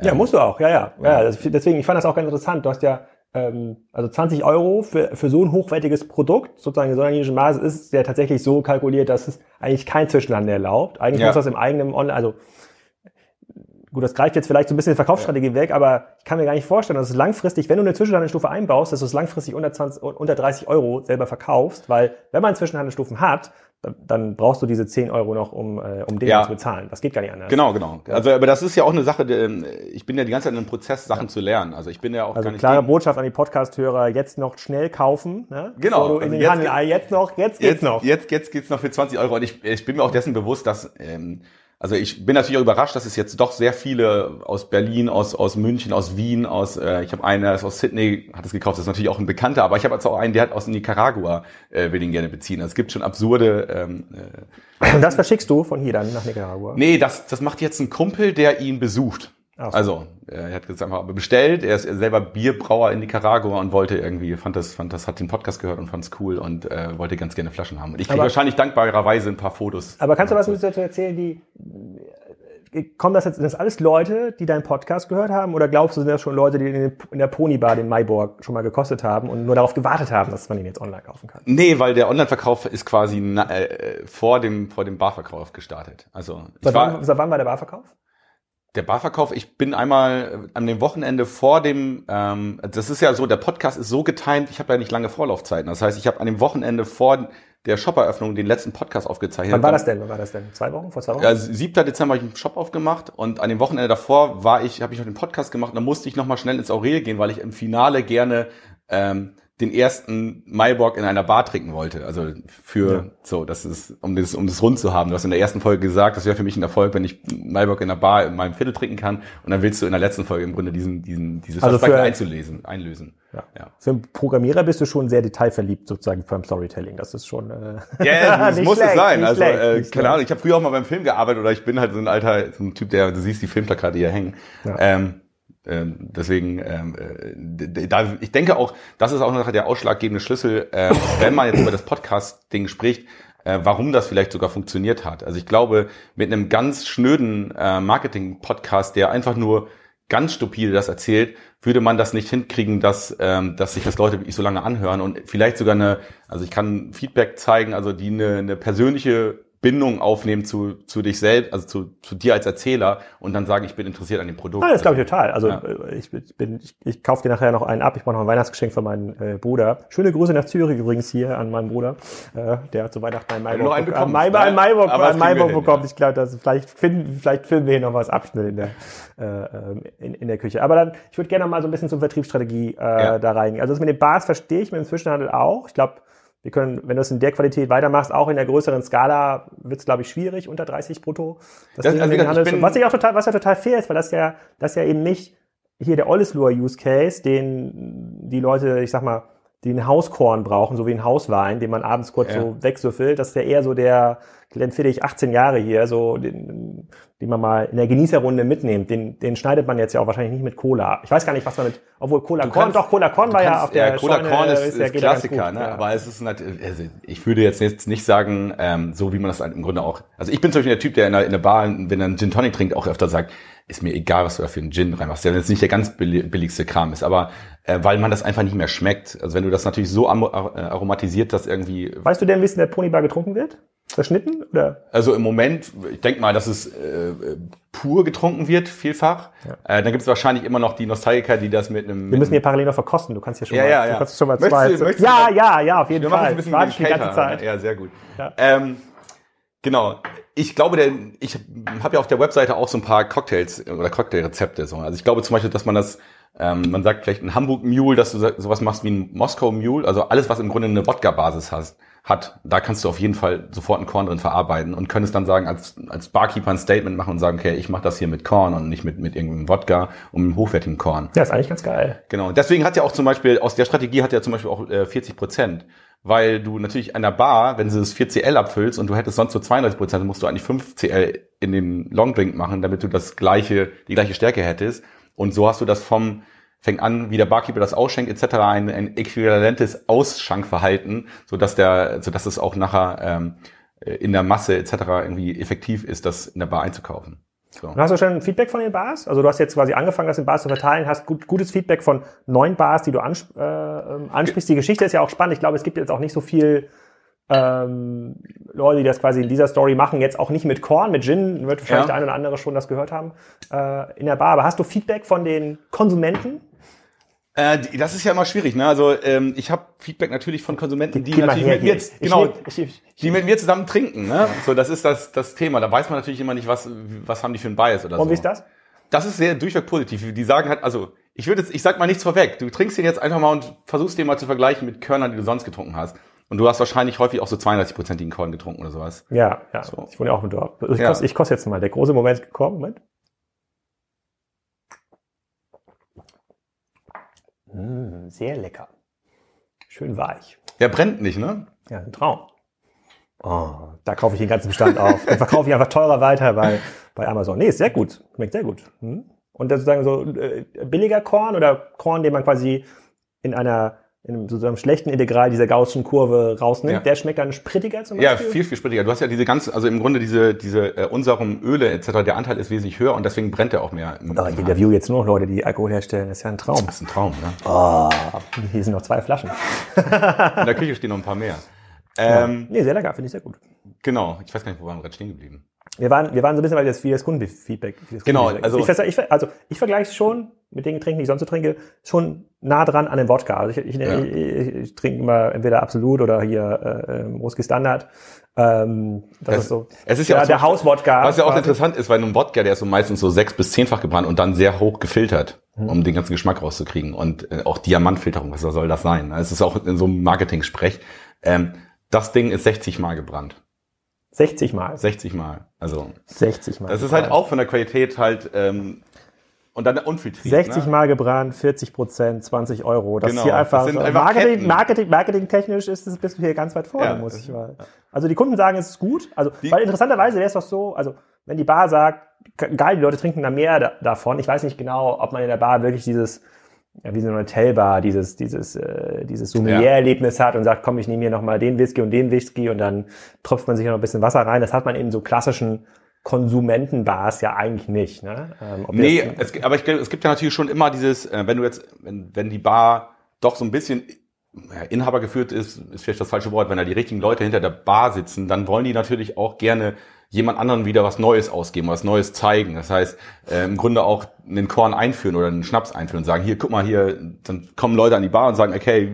Ja, ähm, musst du auch, ja, ja. ja. ja deswegen, ich fand das auch ganz interessant. Du hast ja ähm, also 20 Euro für, für so ein hochwertiges Produkt, sozusagen in so einer niedrigen Basis, ist ja tatsächlich so kalkuliert, dass es eigentlich kein Zwischenhandel erlaubt. Eigentlich ja. muss das im eigenen Online, also gut, das greift jetzt vielleicht so ein bisschen die Verkaufsstrategie ja. weg, aber ich kann mir gar nicht vorstellen, dass es langfristig, wenn du eine Zwischenhandelstufe einbaust, dass du es langfristig unter, 20, unter 30 Euro selber verkaufst, weil wenn man Zwischenhandelstufen hat, dann brauchst du diese 10 Euro noch, um, äh, um Dinge ja. zu bezahlen. Das geht gar nicht anders. Genau, genau. Also, aber das ist ja auch eine Sache, ich bin ja die ganze Zeit in einem Prozess, Sachen ja. zu lernen. Also ich bin ja auch also gar nicht klare gegen. Botschaft an die Podcast-Hörer, jetzt noch schnell kaufen. Ne? Genau. in also den jetzt, Handel, ah, jetzt noch, jetzt geht's jetzt, noch. Jetzt, jetzt geht's noch für 20 Euro. Und ich, ich bin mir auch dessen bewusst, dass ähm, also ich bin natürlich auch überrascht, dass es jetzt doch sehr viele aus Berlin, aus, aus München, aus Wien, aus, äh, ich habe einen, der ist aus Sydney, hat es gekauft, das ist natürlich auch ein Bekannter, aber ich habe jetzt auch einen, der hat aus Nicaragua, äh, will ihn gerne beziehen. Also es gibt schon absurde... Ähm, äh, Und das verschickst du von hier dann nach Nicaragua? Nee, das, das macht jetzt ein Kumpel, der ihn besucht. So. Also, er hat jetzt einfach bestellt. Er ist selber Bierbrauer in Nicaragua und wollte irgendwie, fand das, fand das, hat den Podcast gehört und fand es cool und äh, wollte ganz gerne Flaschen haben. Und ich kriege wahrscheinlich dankbarerweise ein paar Fotos. Aber kannst du was dazu erzählen, die kommen das jetzt, sind das alles Leute, die deinen Podcast gehört haben? Oder glaubst du, sind das schon Leute, die in der Ponybar den Maiborg schon mal gekostet haben und nur darauf gewartet haben, dass man ihn jetzt online kaufen kann? Nee, weil der Online-Verkauf ist quasi äh, vor dem, vor dem Barverkauf gestartet. Also, seit, war, wann, seit wann war der Barverkauf? Der Barverkauf, ich bin einmal an dem Wochenende vor dem, ähm, das ist ja so, der Podcast ist so getimt, ich habe ja nicht lange Vorlaufzeiten. Das heißt, ich habe an dem Wochenende vor der Shop-Eröffnung den letzten Podcast aufgezeichnet. Wann war das denn? Wann war das denn? Zwei Wochen? Vor zwei Wochen? Ja, 7. Dezember habe ich einen Shop aufgemacht und an dem Wochenende davor war ich, habe ich noch den Podcast gemacht und dann musste ich nochmal schnell ins Aurel gehen, weil ich im Finale gerne ähm, den ersten Maiborg in einer Bar trinken wollte. Also für ja. so, das ist, um das, um das rund zu haben. Du hast in der ersten Folge gesagt, das wäre für mich ein Erfolg, wenn ich Maiborg in einer Bar in meinem Viertel trinken kann. Und dann willst du in der letzten Folge im Grunde diesen, diesen, dieses also für, einzulesen, einlösen. Ja. ja. Für einen Programmierer bist du schon sehr detailverliebt sozusagen beim Storytelling. Das ist schon. Äh, ja, yeah, das muss es sein. Also äh, keine Ahnung. Ich habe früher auch mal beim Film gearbeitet oder ich bin halt so ein alter, so ein Typ, der, du siehst die Filmplakate hier hängen. Ja. Ähm, ähm, deswegen, ähm, äh, da, ich denke auch, das ist auch noch der ausschlaggebende Schlüssel, äh, wenn man jetzt über das Podcast-Ding spricht, äh, warum das vielleicht sogar funktioniert hat. Also ich glaube, mit einem ganz schnöden äh, Marketing-Podcast, der einfach nur ganz stupide das erzählt, würde man das nicht hinkriegen, dass, ähm, dass sich das Leute wirklich so lange anhören und vielleicht sogar eine, also ich kann Feedback zeigen, also die eine, eine persönliche Bindung aufnehmen zu, zu dich selbst, also zu, zu dir als Erzähler und dann sagen, ich bin interessiert an dem Produkt. Ja, das glaube ich total. Also ja. Äh, ich bin, ich, ich kaufe dir nachher noch einen ab. Ich brauche noch ein Weihnachtsgeschenk für meinen äh, Bruder. Schöne Grüße nach Zürich übrigens hier an meinen Bruder. Äh, der hat zu Weihnachten einen Maibock, einen bekommen, äh, Mai, Maibock, einen Maibock bekommen. Ja. Ich glaube, dass vielleicht finden, vielleicht filmen wir hier noch was abschnitt in der äh, in, in der Küche. Aber dann, ich würde gerne noch mal so ein bisschen zur Vertriebsstrategie äh, ja. da rein. Also das mit den Bars verstehe ich mit dem Zwischenhandel auch. Ich glaube, wir können, wenn du es in der Qualität weitermachst, auch in der größeren Skala, wird es, glaube ich, schwierig, unter 30 brutto. Das das, also gesagt, ich was ich auch total, was ja total fair ist, weil das ja, das ja eben nicht hier der Olleslure Use Case, den die Leute, ich sag mal, einen Hauskorn brauchen, so wie ein Hauswein, den man abends kurz ja. so wegsüffelt. Das ist ja eher so der Glenfiddich 18 Jahre hier, so den, den man mal in der Genießerrunde mitnimmt. Den, den schneidet man jetzt ja auch wahrscheinlich nicht mit Cola. Ich weiß gar nicht, was man mit, obwohl Cola Korn, doch Cola Korn war ja auf der ja, Cola Scheune, Korn ist, ist, ist Klassiker, gut, ne? Ja. aber es ist natürlich, also ich würde jetzt, jetzt nicht sagen, ähm, so wie man das im Grunde auch, also ich bin zum Beispiel der Typ, der in der, in der Bar, wenn er einen Gin Tonic trinkt, auch öfter sagt, ist mir egal, was du da für einen Gin reinmachst, der jetzt nicht der ganz billigste Kram ist, aber äh, weil man das einfach nicht mehr schmeckt. Also wenn du das natürlich so äh, aromatisiert, dass irgendwie. Weißt du denn, wie es in der Ponybar getrunken wird? Verschnitten oder? Also im Moment, ich denke mal, dass es äh, pur getrunken wird, vielfach. Ja. Äh, dann gibt es wahrscheinlich immer noch die Nostalgiker, die das mit einem. Wir müssen hier parallel noch verkosten. Du kannst hier schon ja, mal, ja, ja. Du kannst schon mal zwei. Möchtest, ja, ja, ja, auf jeden wir Fall. Machen ein bisschen die ganze Zeit. Ja, sehr gut. Ja. Ähm, genau. Ich glaube, der, ich habe ja auf der Webseite auch so ein paar Cocktails oder Cocktailrezepte. So. Also ich glaube zum Beispiel, dass man das ähm, man sagt vielleicht ein Hamburg Mule, dass du sowas machst wie ein Moskau Mule, also alles, was im Grunde eine Wodka-Basis hast hat, da kannst du auf jeden Fall sofort ein Korn drin verarbeiten und könntest dann sagen, als, als Barkeeper ein Statement machen und sagen, okay, ich mache das hier mit Korn und nicht mit, mit irgendeinem Wodka und einem hochwertigen Korn. Ja, ist eigentlich ganz geil. Genau. Deswegen hat ja auch zum Beispiel, aus der Strategie hat ja zum Beispiel auch äh, 40 Prozent. Weil du natürlich an der Bar, wenn du das 4CL abfüllst und du hättest sonst nur 32 Prozent, musst du eigentlich 5CL in den Longdrink machen, damit du das gleiche, die gleiche Stärke hättest. Und so hast du das vom fängt an, wie der Barkeeper das ausschenkt etc. ein, ein äquivalentes Ausschankverhalten, so dass der, so dass es auch nachher ähm, in der Masse etc. irgendwie effektiv ist, das in der Bar einzukaufen. So. Und hast du schon Feedback von den Bars? Also du hast jetzt quasi angefangen, das in Bars zu verteilen, hast gut, gutes Feedback von neun Bars, die du ansp äh, ähm, ansprichst. Die Geschichte ist ja auch spannend. Ich glaube, es gibt jetzt auch nicht so viel ähm, Leute, die das quasi in dieser Story machen, jetzt auch nicht mit Korn, mit Gin, wird wahrscheinlich ja. der eine oder andere schon das gehört haben, äh, in der Bar. Aber hast du Feedback von den Konsumenten? Äh, das ist ja immer schwierig, ne? Also ähm, ich habe Feedback natürlich von Konsumenten, die, die natürlich mit mir, genau, ich, ich, die mit mir zusammen trinken, ne? So, das ist das das Thema. Da weiß man natürlich immer nicht, was was haben die für ein Bias oder Und so. wie ist das? Das ist sehr durchweg positiv. Die sagen halt, also ich würde jetzt, ich sag mal nichts vorweg. Du trinkst den jetzt einfach mal und versuchst den mal zu vergleichen mit Körnern, die du sonst getrunken hast. Und du hast wahrscheinlich häufig auch so 32-prozentigen Korn getrunken oder sowas. Ja, ja. So. Ich wohne ja auch im Dorf. Ich, ja. koste, ich koste jetzt mal. Der große Moment gekommen. Moment. Mmh, sehr lecker. Schön weich. Der brennt nicht, ne? Ja, ein Traum. Oh, da kaufe ich den ganzen Bestand auf. Dann verkaufe ich einfach teurer weiter bei, bei Amazon. Nee, ist sehr gut. Schmeckt sehr gut. Hm? Und das sozusagen so äh, billiger Korn oder Korn, den man quasi in einer in so einem schlechten Integral dieser gaußschen Kurve rausnimmt, ja. der schmeckt dann sprittiger zum Beispiel? Ja, viel, viel sprittiger. Du hast ja diese ganze, also im Grunde diese, diese äh, Unsarum, Öle etc., der Anteil ist wesentlich höher und deswegen brennt er auch mehr. Aber ich interview jetzt nur noch Leute, die Alkohol herstellen. Das ist ja ein Traum. Das ist ein Traum, ne? Oh, hier sind noch zwei Flaschen. In der Küche stehen noch ein paar mehr. Ähm, ja. Nee, sehr lecker, finde ich sehr gut. Genau, ich weiß gar nicht, wo waren wir gerade stehen geblieben. Wir waren, wir waren so ein bisschen bei das, wie das Kundenfeedback. Wie das genau, Kundenfeedback. also ich, ich, also ich vergleiche es schon mit den Getränken, die ich sonst so trinke, schon nah dran an dem Wodka. Also ich, ich, ja. ich, ich trinke immer entweder Absolut oder hier äh, ähm, Whisky Standard. Ähm, das, das, ist so. Es ist ja, ja der Hauswodka. Was ja auch quasi. interessant ist, weil ein Wodka, der ist so meistens so sechs bis zehnfach gebrannt und dann sehr hoch gefiltert, mhm. um den ganzen Geschmack rauszukriegen. Und äh, auch Diamantfilterung, was soll das sein? Es ist auch in so einem Marketing-Sprech. Ähm, das Ding ist 60 Mal gebrannt. 60 Mal. 60 Mal. Also 60 Mal. Das ist halt auch von der Qualität halt ähm, und dann unfiltriert. 60 ne? Mal gebrannt, 40 Prozent, 20 Euro. Das genau. ist hier einfach, einfach Marketing, Marketing, Marketing technisch ist es bist du hier ganz weit vorne, ja, muss ich mal. Also die Kunden sagen, es ist gut. Also die, weil interessanterweise wäre es doch so, also wenn die Bar sagt, geil, die Leute trinken da mehr da, davon. Ich weiß nicht genau, ob man in der Bar wirklich dieses ja, wie so eine Hotelbar dieses, dieses, äh, dieses Sommelier-Erlebnis hat und sagt, komm, ich nehme hier nochmal den Whisky und den Whisky und dann tropft man sich noch ein bisschen Wasser rein. Das hat man in so klassischen Konsumentenbars ja eigentlich nicht. Ne? Ähm, nee, es, aber ich, es gibt ja natürlich schon immer dieses, äh, wenn du jetzt, wenn, wenn die Bar doch so ein bisschen ja, Inhaber geführt ist, ist vielleicht das falsche Wort, wenn da die richtigen Leute hinter der Bar sitzen, dann wollen die natürlich auch gerne jemand anderen wieder was Neues ausgeben, was Neues zeigen. Das heißt, äh, im Grunde auch einen Korn einführen oder einen Schnaps einführen und sagen, hier, guck mal hier, dann kommen Leute an die Bar und sagen, okay,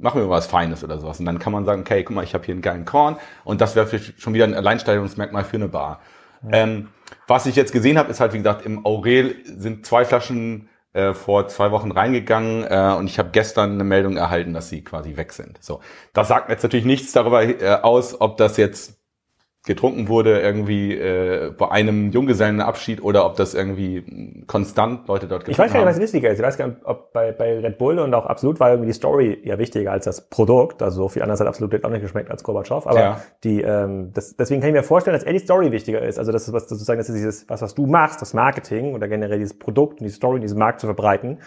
machen wir was Feines oder sowas. Und dann kann man sagen, okay, guck mal, ich habe hier einen geilen Korn und das wäre schon wieder ein Alleinstellungsmerkmal für eine Bar. Ja. Ähm, was ich jetzt gesehen habe, ist halt, wie gesagt, im Aurel sind zwei Flaschen äh, vor zwei Wochen reingegangen äh, und ich habe gestern eine Meldung erhalten, dass sie quasi weg sind. So, das sagt jetzt natürlich nichts darüber äh, aus, ob das jetzt getrunken wurde irgendwie äh, bei einem Junggesellenabschied oder ob das irgendwie konstant Leute dort getrunken Ich weiß gar nicht, was wichtiger ist. Ich weiß gar nicht, ob bei, bei Red Bull und auch Absolut war irgendwie die Story ja wichtiger als das Produkt. Also so viel anders hat Absolut auch nicht geschmeckt als Gorbatschow. Aber ja. die, ähm, das, deswegen kann ich mir vorstellen, dass eher die Story wichtiger ist. Also das ist was sozusagen, das ist dieses, was, was du machst, das Marketing oder generell dieses Produkt und die Story, diesen Markt zu verbreiten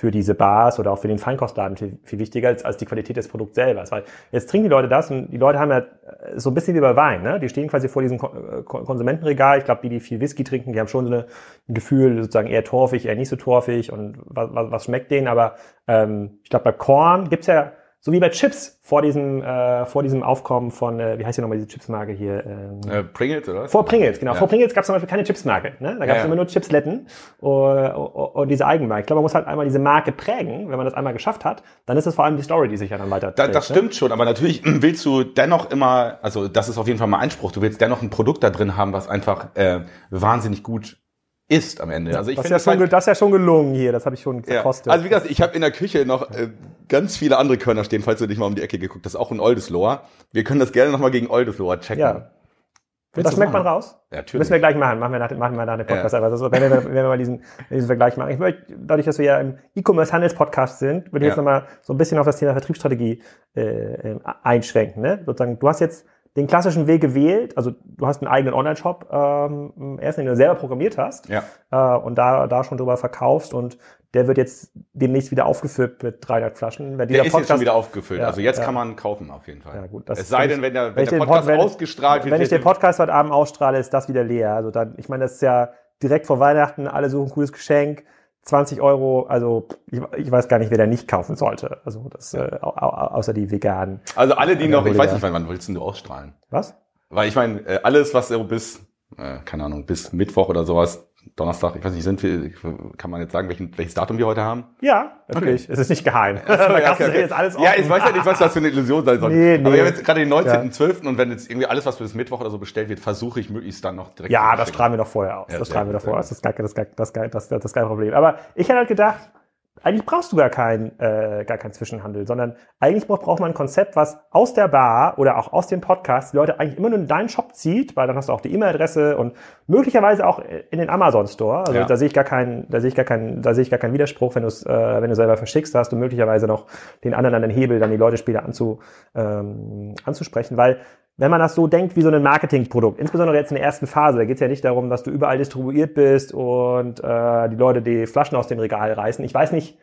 für diese Bars oder auch für den Feinkostladen viel, viel wichtiger als, als die Qualität des Produkts selber. Weil jetzt trinken die Leute das und die Leute haben ja so ein bisschen wie bei Wein, ne? Die stehen quasi vor diesem äh, Konsumentenregal. Ich glaube, die, die viel Whisky trinken, die haben schon so eine, ein Gefühl, sozusagen eher torfig, eher nicht so torfig und was, was, was schmeckt denen. Aber ähm, ich glaube, bei Korn gibt's ja so wie bei Chips vor diesem, äh, vor diesem Aufkommen von, äh, wie heißt hier nochmal diese Chipsmarke hier? Ähm, äh, Pringles, oder? Vor Pringles, genau. Ja. Vor Pringles gab es zum Beispiel keine Chipsmarke. Ne? Da gab es ja, immer nur Chipsletten und, und, diese Eigenmarke. Ich glaube, man muss halt einmal diese Marke prägen. Wenn man das einmal geschafft hat, dann ist es vor allem die Story, die sich ja dann weiter da, Das ne? stimmt schon, aber natürlich willst du dennoch immer, also das ist auf jeden Fall mal Einspruch, du willst dennoch ein Produkt da drin haben, was einfach äh, wahnsinnig gut ist am Ende. Also ich das, ist ja schon, halt, das ist ja schon gelungen hier, das habe ich schon verkostet. Ja. Also wie gesagt, ich habe in der Küche noch äh, ganz viele andere Körner stehen, falls du dich mal um die Ecke geguckt hast, auch ein Oldesloher. Wir können das gerne nochmal gegen Oldesloher checken. Ja. Willst das schmeckt man raus? Ja, natürlich. Müssen wir gleich machen. Machen wir nach, machen wir nach dem Podcast. Ja. Also, wenn, wir, wenn wir mal diesen, diesen Vergleich machen. Ich möchte, dadurch, dass wir ja im E-Commerce-Handels-Podcast sind, würde ich ja. jetzt nochmal so ein bisschen auf das Thema Vertriebsstrategie äh, äh, einschränken. Ne? Sozusagen, du hast jetzt den klassischen Weg gewählt. Also du hast einen eigenen Online-Shop, ähm, erst den du selber programmiert hast ja. äh, und da, da schon drüber verkaufst und der wird jetzt demnächst wieder aufgefüllt mit 300 Flaschen. Wenn dieser der ist Podcast, jetzt schon wieder aufgefüllt. Ja, also jetzt ja. kann man kaufen auf jeden Fall. Ja, gut, das es sei denn, wenn der, wenn, wenn der Podcast wenn, ausgestrahlt wird. Wenn ich den Podcast heute Abend ausstrahle, ist das wieder leer. Also dann, ich meine, das ist ja direkt vor Weihnachten, alle suchen ein cooles Geschenk. 20 Euro, also ich, ich, weiß gar nicht, wer da nicht kaufen sollte. Also das äh, außer die Veganen. Also alle, die noch, ich weiß nicht, wann, wann willst du ausstrahlen? Was? Weil ich meine, äh, alles, was so bis, äh, keine Ahnung, bis Mittwoch oder sowas Donnerstag, ich weiß nicht, sind wir, kann man jetzt sagen, welchen, welches Datum wir heute haben? Ja, natürlich. Okay. Es ist nicht geheim. Ja, ja, okay, okay. alles ja, ich weiß ja nicht, was das für eine Illusion sein soll. Nee, nee. Aber wir haben jetzt gerade den 19.12. Ja. und wenn jetzt irgendwie alles, was für das Mittwoch oder so bestellt wird, versuche ich möglichst dann noch direkt Ja, das strahlen wir doch vorher aus. Ja, das strahlen wir doch vorher aus. Das ist gar, das, das, das, das, das ist kein Problem. Aber ich hätte halt gedacht, eigentlich brauchst du gar keinen äh, gar keinen Zwischenhandel, sondern eigentlich braucht, braucht man ein Konzept, was aus der Bar oder auch aus dem Podcast die Leute eigentlich immer nur in deinen Shop zieht, weil dann hast du auch die E-Mail-Adresse und möglicherweise auch in den Amazon Store. Also ja. da sehe ich gar keinen, da sehe ich gar keinen, da sehe ich gar keinen Widerspruch, wenn du es, äh, wenn du selber verschickst, da hast du möglicherweise noch den anderen an den Hebel, dann die Leute später anzu, ähm, anzusprechen, weil wenn man das so denkt wie so ein Marketingprodukt, insbesondere jetzt in der ersten Phase, da geht es ja nicht darum, dass du überall distribuiert bist und äh, die Leute die Flaschen aus dem Regal reißen. Ich weiß nicht,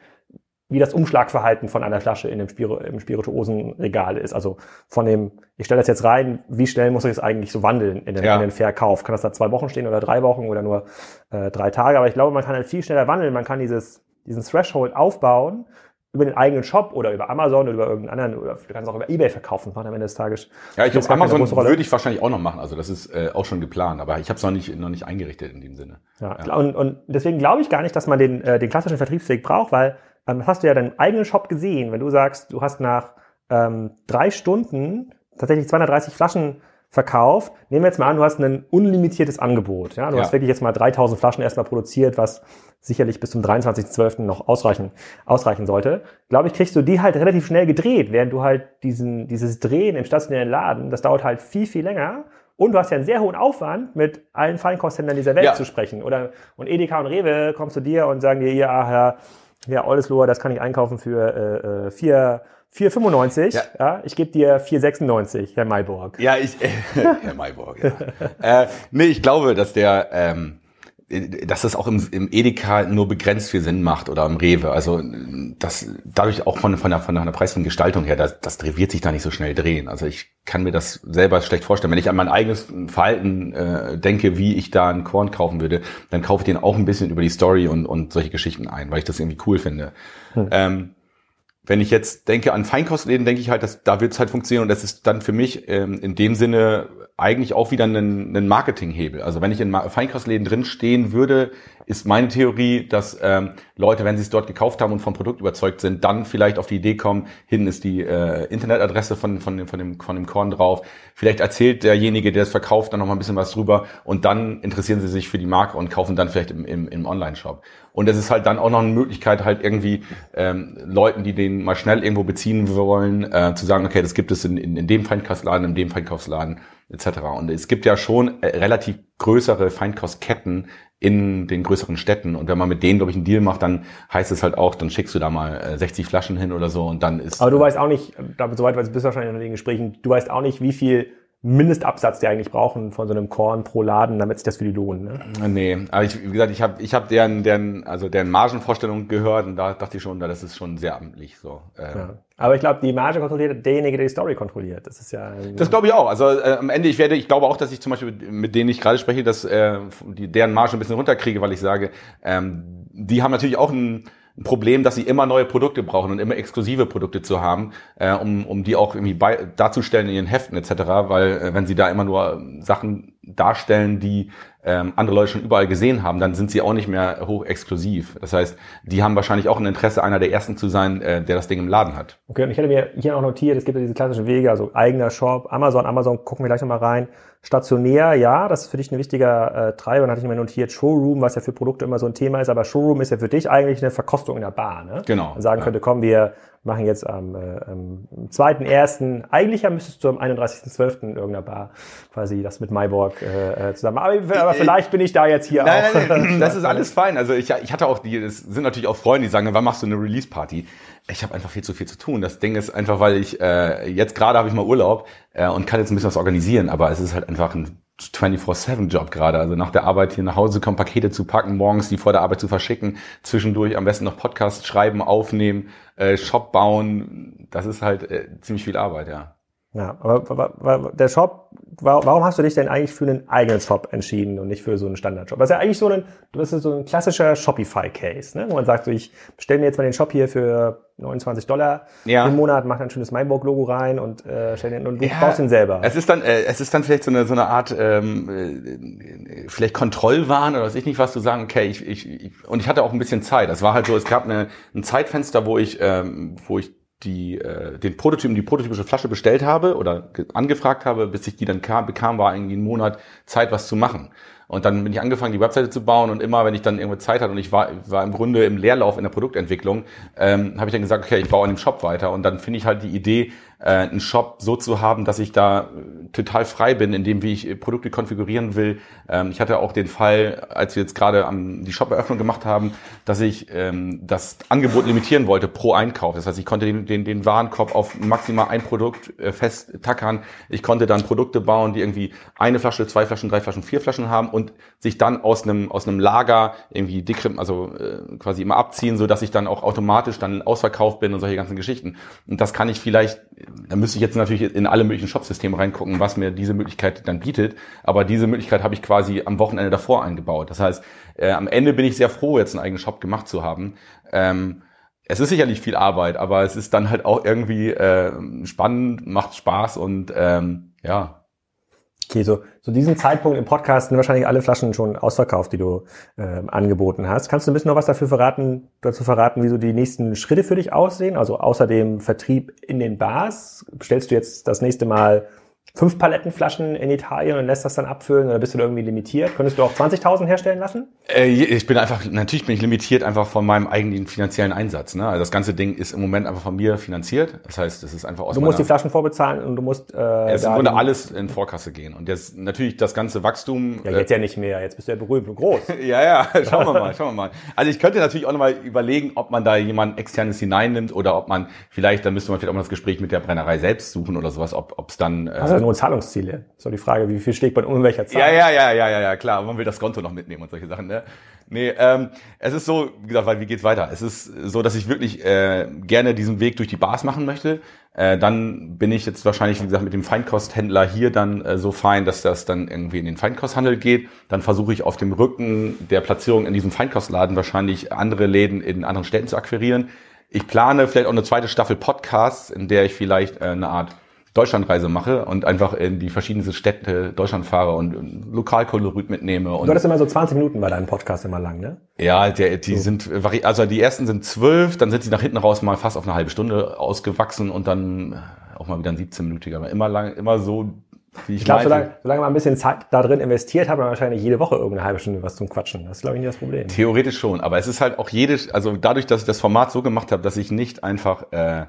wie das Umschlagverhalten von einer Flasche in dem Spir im Spirituosenregal ist. Also von dem, ich stelle das jetzt rein, wie schnell muss ich es eigentlich so wandeln in den, ja. in den Verkauf? Kann das da zwei Wochen stehen oder drei Wochen oder nur äh, drei Tage? Aber ich glaube, man kann halt viel schneller wandeln. Man kann dieses, diesen Threshold aufbauen über den eigenen Shop oder über Amazon oder über irgendeinen anderen oder du kannst auch über Ebay verkaufen am Ende des Tages. Ja, ich glaube, Amazon würde ich wahrscheinlich auch noch machen. Also das ist äh, auch schon geplant, aber ich habe es noch nicht noch nicht eingerichtet in dem Sinne. Ja, ja. Und, und deswegen glaube ich gar nicht, dass man den äh, den klassischen Vertriebsweg braucht, weil ähm, hast du ja deinen eigenen Shop gesehen, wenn du sagst, du hast nach ähm, drei Stunden tatsächlich 230 Flaschen verkauft. Nehmen wir jetzt mal an, du hast ein unlimitiertes Angebot. Ja? Du ja. hast wirklich jetzt mal 3000 Flaschen erstmal produziert, was sicherlich bis zum 23.12. noch ausreichen, ausreichen sollte. Glaube ich, kriegst du die halt relativ schnell gedreht, während du halt diesen, dieses Drehen im stationären Laden, das dauert halt viel, viel länger. Und du hast ja einen sehr hohen Aufwand, mit allen Feinkosthändlern dieser Welt ja. zu sprechen. Oder, und Edeka und Rewe kommen zu dir und sagen dir, ja, Herr, ja, Oldesloher, das kann ich einkaufen für äh, 4, äh, 4,95. Ja. ja. ich gebe dir 4,96, Herr Mayborg. Ja, ich, äh, Herr Mayborg, ja. äh, nee, ich glaube, dass der, ähm, dass das auch im, im Edeka nur begrenzt viel Sinn macht oder im Rewe. Also das dadurch auch von, von, der, von der preislichen Gestaltung her, das, das wird sich da nicht so schnell drehen. Also ich kann mir das selber schlecht vorstellen. Wenn ich an mein eigenes Verhalten äh, denke, wie ich da einen Korn kaufen würde, dann kaufe ich den auch ein bisschen über die Story und, und solche Geschichten ein, weil ich das irgendwie cool finde. Hm. Ähm, wenn ich jetzt denke an Feinkostläden, denke ich halt, dass da wird es halt funktionieren und das ist dann für mich ähm, in dem Sinne eigentlich auch wieder ein, ein Marketinghebel. Also wenn ich in Feinkostläden drin stehen würde, ist meine Theorie, dass ähm, Leute, wenn sie es dort gekauft haben und vom Produkt überzeugt sind, dann vielleicht auf die Idee kommen, hinten ist die äh, Internetadresse von, von, dem, von, dem, von dem Korn drauf. Vielleicht erzählt derjenige, der es verkauft, dann noch mal ein bisschen was drüber und dann interessieren sie sich für die Marke und kaufen dann vielleicht im, im, im Online-Shop. Und es ist halt dann auch noch eine Möglichkeit, halt irgendwie ähm, Leuten, die den mal schnell irgendwo beziehen wollen, äh, zu sagen, okay, das gibt es in, in, in dem Feinkostladen, in dem Feinkostladen etc. Und es gibt ja schon äh, relativ größere Feinkostketten, in den größeren Städten. Und wenn man mit denen, glaube ich, einen Deal macht, dann heißt es halt auch, dann schickst du da mal 60 äh, Flaschen hin oder so und dann ist. Aber du weißt auch nicht, soweit bist du wahrscheinlich in den Gesprächen, du weißt auch nicht, wie viel Mindestabsatz die eigentlich brauchen von so einem Korn pro Laden, damit sich das für die lohnt. Ne? Nee, aber ich, wie gesagt, ich habe ich hab deren, deren, also deren Margenvorstellung gehört und da dachte ich schon, das ist schon sehr amtlich so. Äh. Ja. Aber ich glaube, die Marge kontrolliert derjenige, der die Story kontrolliert. Das ist ja. Das glaube ich auch. Also äh, am Ende, ich werde, ich glaube auch, dass ich zum Beispiel mit denen ich gerade spreche, dass äh, die deren Marge ein bisschen runterkriege, weil ich sage, ähm, die haben natürlich auch ein ein Problem, dass sie immer neue Produkte brauchen und immer exklusive Produkte zu haben, äh, um, um die auch irgendwie bei, darzustellen in ihren Heften etc., weil äh, wenn sie da immer nur Sachen darstellen, die ähm, andere Leute schon überall gesehen haben, dann sind sie auch nicht mehr hoch. Das heißt, die haben wahrscheinlich auch ein Interesse, einer der ersten zu sein, äh, der das Ding im Laden hat. Okay, und ich hätte mir hier auch notiert, es gibt ja diese klassischen Wege, also eigener Shop, Amazon, Amazon, gucken wir gleich nochmal rein. Stationär, ja, das ist für dich ein wichtiger äh, Treiber. Dann hatte ich mir notiert, Showroom, was ja für Produkte immer so ein Thema ist, aber Showroom ist ja für dich eigentlich eine Verkostung in der Bar, ne? Genau. Man sagen ja. könnte, komm, wir machen jetzt am, äh, am 2.1., eigentlich ja müsstest du am 31.12. in irgendeiner Bar quasi das mit Maiborg äh, äh zusammen. Aber, aber, vielleicht bin ich da jetzt hier nein, auch. Nein, nein, das ist alles fein. Also ich, ich hatte auch die, das sind natürlich auch Freunde, die sagen, wann machst du eine Release-Party? Ich habe einfach viel zu viel zu tun. Das Ding ist einfach, weil ich, äh, jetzt gerade habe ich mal Urlaub äh, und kann jetzt ein bisschen was organisieren, aber es ist halt einfach ein 24-7-Job gerade. Also nach der Arbeit hier nach Hause kommen, Pakete zu packen, morgens die vor der Arbeit zu verschicken, zwischendurch am besten noch Podcast schreiben, aufnehmen, äh, Shop bauen. Das ist halt äh, ziemlich viel Arbeit, ja. Ja, aber der Shop, warum hast du dich denn eigentlich für einen eigenen Shop entschieden und nicht für so einen Standard-Shop? Das ist ja eigentlich so ein, das ist so ein klassischer Shopify-Case, ne? wo man sagt, so, ich bestelle mir jetzt mal den Shop hier für 29 Dollar ja. im Monat, mache ein schönes Mainburg-Logo rein und äh, den und du ja, baust ihn selber. Es ist dann, äh, es ist dann vielleicht so eine so eine Art ähm, äh, vielleicht Kontrollwahn oder weiß ich nicht, was du sagen. Okay, ich, ich, ich und ich hatte auch ein bisschen Zeit. Es war halt so, es gab eine, ein Zeitfenster, wo ich ähm, wo ich die äh, den Prototypen, die prototypische Flasche bestellt habe oder angefragt habe, bis ich die dann kam, bekam, war irgendwie ein Monat Zeit, was zu machen. Und dann bin ich angefangen, die Webseite zu bauen und immer, wenn ich dann irgendwo Zeit hatte und ich war, war im Grunde im Leerlauf in der Produktentwicklung, ähm, habe ich dann gesagt, okay, ich baue an dem Shop weiter. Und dann finde ich halt die Idee, äh, einen Shop so zu haben, dass ich da äh, total frei bin, in dem, wie ich äh, Produkte konfigurieren will. Ähm, ich hatte auch den Fall, als wir jetzt gerade am, die Shop-Eröffnung gemacht haben, dass ich ähm, das Angebot limitieren wollte pro Einkauf. Das heißt, ich konnte den, den, den Warenkorb auf maximal ein Produkt äh, fest tackern. Ich konnte dann Produkte bauen, die irgendwie eine Flasche, zwei Flaschen, drei Flaschen, vier Flaschen haben und sich dann aus einem aus einem Lager irgendwie dickrim, also äh, quasi immer abziehen, so dass ich dann auch automatisch dann ausverkauft bin und solche ganzen Geschichten. Und das kann ich vielleicht da müsste ich jetzt natürlich in alle möglichen Shopsysteme reingucken, was mir diese Möglichkeit dann bietet. Aber diese Möglichkeit habe ich quasi am Wochenende davor eingebaut. Das heißt, äh, am Ende bin ich sehr froh, jetzt einen eigenen Shop gemacht zu haben. Ähm, es ist sicherlich viel Arbeit, aber es ist dann halt auch irgendwie äh, spannend, macht Spaß und ähm, ja, Okay, so so diesen Zeitpunkt im Podcast sind wahrscheinlich alle Flaschen schon ausverkauft, die du äh, angeboten hast. Kannst du ein bisschen noch was dafür verraten, dazu verraten, wie so die nächsten Schritte für dich aussehen? Also außer dem Vertrieb in den Bars, stellst du jetzt das nächste Mal fünf Palettenflaschen in Italien und lässt das dann abfüllen oder bist du da irgendwie limitiert? Könntest du auch 20.000 herstellen lassen? Äh, ich bin einfach, natürlich bin ich limitiert einfach von meinem eigenen finanziellen Einsatz. Ne? Also das ganze Ding ist im Moment einfach von mir finanziert. Das heißt, es ist einfach aus Du musst die Flaschen vorbezahlen und du musst äh, Es würde alles in Vorkasse gehen. Und jetzt natürlich das ganze Wachstum. Ja, jetzt äh, ja nicht mehr. Jetzt bist du ja berühmt und groß. ja, ja, schauen wir mal, schauen wir mal. Also ich könnte natürlich auch nochmal überlegen, ob man da jemand externes hineinnimmt oder ob man vielleicht, dann müsste man vielleicht auch mal das Gespräch mit der Brennerei selbst suchen oder sowas, ob es dann. Äh, also nur Zahlungsziele. So die Frage, wie viel schlägt man um welcher Zahl? Ja, ja, ja, ja, ja, ja, klar. Man will das Konto noch mitnehmen und solche Sachen, ne? Nee, ähm, es ist so, wie gesagt, weil wie geht's weiter? Es ist so, dass ich wirklich äh, gerne diesen Weg durch die Bars machen möchte. Äh, dann bin ich jetzt wahrscheinlich, wie gesagt, mit dem Feinkosthändler hier dann äh, so fein, dass das dann irgendwie in den Feinkosthandel geht. Dann versuche ich auf dem Rücken der Platzierung in diesem Feinkostladen wahrscheinlich andere Läden in anderen Städten zu akquirieren ich plane vielleicht auch eine zweite Staffel Podcast, in der ich vielleicht äh, eine Art Deutschlandreise mache und einfach in die verschiedenen Städte Deutschland fahre und, und Lokalkolorit mitnehme. Und du hattest immer so 20 Minuten bei deinem Podcast immer lang, ne? Ja, der, die so. sind, also die ersten sind zwölf, dann sind sie nach hinten raus mal fast auf eine halbe Stunde ausgewachsen und dann auch mal wieder ein 17-minütiger, aber immer lang, immer so wie ich, ich glaube, solange, solange man ein bisschen Zeit da drin investiert, hat man wahrscheinlich jede Woche irgendeine halbe Stunde was zum Quatschen. Das ist, glaube ich, nicht das Problem. Theoretisch schon, aber es ist halt auch jede, also dadurch, dass ich das Format so gemacht habe, dass ich nicht einfach äh,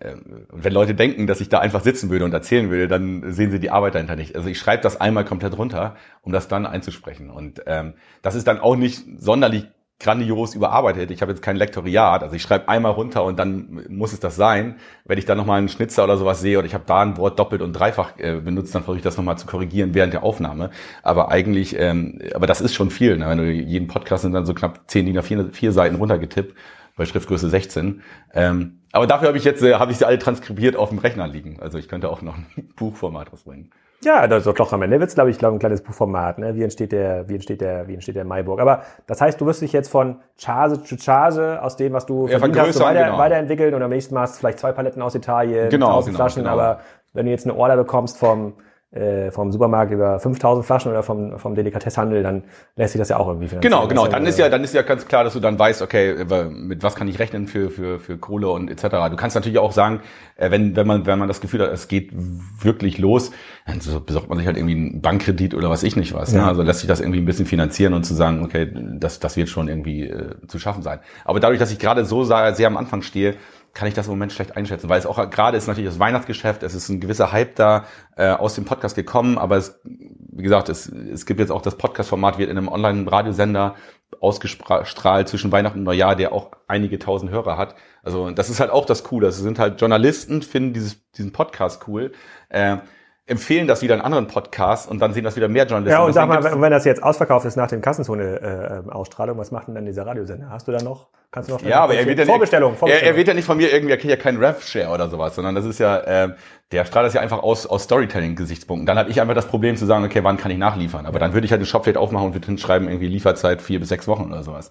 ähm, wenn Leute denken, dass ich da einfach sitzen würde und erzählen würde, dann sehen sie die Arbeit dahinter nicht. Also ich schreibe das einmal komplett runter, um das dann einzusprechen. Und ähm, das ist dann auch nicht sonderlich grandios überarbeitet. Ich habe jetzt kein Lektoriat, also ich schreibe einmal runter und dann muss es das sein. Wenn ich dann nochmal einen Schnitzer oder sowas sehe oder ich habe da ein Wort doppelt und dreifach äh, benutzt, dann versuche ich das nochmal zu korrigieren während der Aufnahme. Aber eigentlich, ähm, aber das ist schon viel. Ne? Wenn du jeden Podcast sind dann so knapp zehn DIN vier, vier Seiten runtergetippt bei Schriftgröße 16. Ähm, aber dafür habe ich jetzt, äh, habe ich sie alle transkribiert auf dem Rechner liegen. Also ich könnte auch noch ein Buchformat rausbringen. Ja, das ist doch am Ende wird's, glaube ich, glaube ein kleines Buchformat. Ne? Wie entsteht der, wie entsteht der, wie entsteht der Maiburg? Aber das heißt, du wirst dich jetzt von Charge zu Charge aus dem, was du ja, verdient hast, so weiter, genau. weiterentwickeln und am nächsten Mal hast du vielleicht zwei Paletten aus Italien, genau, 1000 genau, Flaschen. Genau. Aber wenn du jetzt eine Order bekommst vom äh, vom Supermarkt über 5000 Flaschen oder vom, vom Delikatesshandel, dann lässt sich das ja auch irgendwie finanzieren. Genau, genau. Dann ist ja, dann ist ja ganz klar, dass du dann weißt, okay, mit was kann ich rechnen für, für, für Kohle und etc. Du kannst natürlich auch sagen, äh, wenn, wenn man, wenn man das Gefühl hat, es geht wirklich los, dann besorgt man sich halt irgendwie einen Bankkredit oder was ich nicht was. Ne? Ja. Ne? Also lässt sich das irgendwie ein bisschen finanzieren und zu sagen, okay, das, das wird schon irgendwie äh, zu schaffen sein. Aber dadurch, dass ich gerade so sehr am Anfang stehe, kann ich das im Moment schlecht einschätzen, weil es auch gerade ist natürlich das Weihnachtsgeschäft, es ist ein gewisser Hype da äh, aus dem Podcast gekommen, aber es, wie gesagt, es, es gibt jetzt auch das Podcast-Format, wird in einem Online-Radiosender ausgestrahlt zwischen Weihnachten und Neujahr, der auch einige tausend Hörer hat. Also das ist halt auch das Coole. Das sind halt Journalisten, finden dieses, diesen Podcast cool. Äh, empfehlen das wieder in anderen Podcasts und dann sehen das wieder mehr Journalisten. Ja, und sag mal, wenn das jetzt ausverkauft ist nach dem Kassenzone-Ausstrahlung, was macht denn dann dieser Radiosender? Hast du da noch? Kannst du noch? Ja, aber er wird ja Vorbestellung, Vorbestellung. Er, er wird ja nicht von mir irgendwie, er kriegt ja keinen Rev-Share oder sowas, sondern das ist ja, äh, der strahlt das ja einfach aus, aus Storytelling-Gesichtspunkten. Dann habe ich einfach das Problem zu sagen, okay, wann kann ich nachliefern? Aber dann würde ich halt den Shop vielleicht aufmachen und würde hinschreiben, irgendwie Lieferzeit vier bis sechs Wochen oder sowas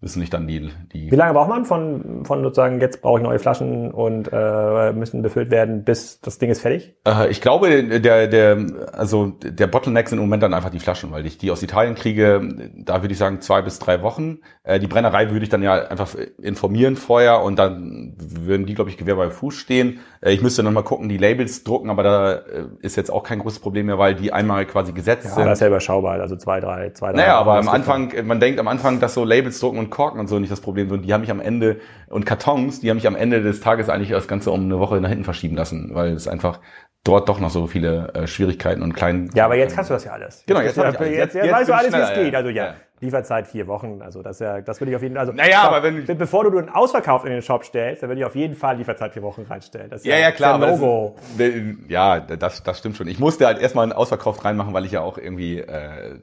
wissen nicht dann die, die. Wie lange braucht man von, von sozusagen, jetzt brauche ich neue Flaschen und äh, müssen befüllt werden, bis das Ding ist fertig? Äh, ich glaube, der, der, also der Bottleneck sind im Moment dann einfach die Flaschen, weil ich die aus Italien kriege, da würde ich sagen zwei bis drei Wochen. Äh, die Brennerei würde ich dann ja einfach informieren vorher und dann würden die, glaube ich, Gewehr bei Fuß stehen. Äh, ich müsste dann mal gucken, die Labels drucken, aber da äh, ist jetzt auch kein großes Problem mehr, weil die einmal quasi gesetzt ja, sind. Ja, das ist ja überschaubar, also zwei, drei, zwei, drei. Naja, aber am Anfang, man denkt am Anfang, dass so Labels drucken und Korken und so nicht das Problem sind. Die haben mich am Ende, und Kartons, die haben mich am Ende des Tages eigentlich das Ganze um eine Woche nach hinten verschieben lassen, weil es einfach dort doch noch so viele äh, Schwierigkeiten und kleinen. Ja, aber jetzt kannst du das ja alles. Genau, jetzt, jetzt, jetzt, jetzt, jetzt weißt du alles, wie es geht. Also ja. ja. Lieferzeit vier Wochen, also das ja, das würde ich auf jeden Fall. Also naja, aber wenn bevor du einen Ausverkauf in den Shop stellst, dann würde ich auf jeden Fall Lieferzeit vier Wochen reinstellen. Das ja, ja, ja klar. Das Logo. Das, ja, das, das stimmt schon. Ich musste halt erstmal einen Ausverkauf reinmachen, weil ich ja auch irgendwie, äh,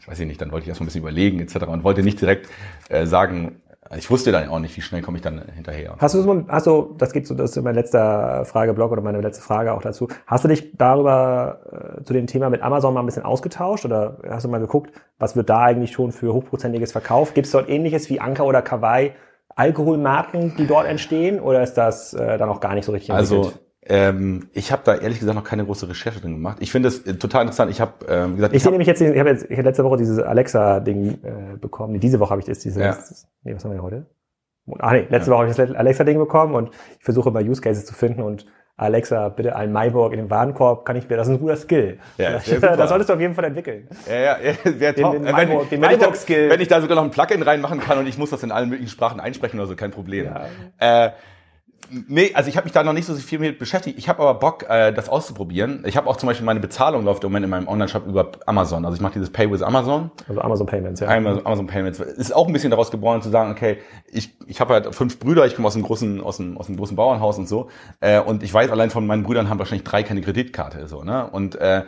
ich weiß ich nicht, dann wollte ich erstmal ein bisschen überlegen etc. und wollte nicht direkt äh, sagen, ich wusste dann auch nicht, wie schnell komme ich dann hinterher. Hast du hast du, das geht so, das ist mein letzter Frageblock oder meine letzte Frage auch dazu. Hast du dich darüber äh, zu dem Thema mit Amazon mal ein bisschen ausgetauscht oder hast du mal geguckt, was wird da eigentlich schon für hochprozentiges verkauft? Gibt es dort ähnliches wie Anker oder Kawaii Alkoholmarken, die dort entstehen oder ist das äh, dann auch gar nicht so richtig entwickelt? Also ähm, ich habe da ehrlich gesagt noch keine große Recherche drin gemacht. Ich finde es äh, total interessant. Ich habe ähm, gesagt, ich, ich sehe nämlich jetzt, ich habe jetzt, ich habe letzte Woche dieses Alexa-Ding äh, bekommen. Nee, diese Woche habe ich das, dieses, ja. nee, was haben wir denn heute? Ah nee, letzte ja. Woche habe ich das Alexa-Ding bekommen und ich versuche mal Use Cases zu finden und Alexa, bitte ein Maiburg in den Warenkorb, kann ich mir, das ist ein guter Skill. Ja, das, das solltest du auf jeden Fall entwickeln. Ja, ja, ja wäre top. Den, den Maiburg, wenn, den wenn, ich da, wenn ich da sogar noch ein Plugin reinmachen kann und ich muss das in allen möglichen Sprachen einsprechen oder so, kein Problem. Ja. Äh, Nee, also ich habe mich da noch nicht so viel mit beschäftigt. Ich habe aber Bock, äh, das auszuprobieren. Ich habe auch zum Beispiel meine Bezahlung läuft im Moment in meinem Online-Shop über Amazon. Also ich mache dieses Pay with Amazon. Also Amazon Payments, ja. Amazon, Amazon Payments. Ist auch ein bisschen daraus geboren zu sagen, okay, ich, ich habe halt fünf Brüder, ich komme aus einem großen, aus einem, aus einem großen Bauernhaus und so. Äh, und ich weiß, allein von meinen Brüdern haben wahrscheinlich drei keine Kreditkarte. so ne Und äh,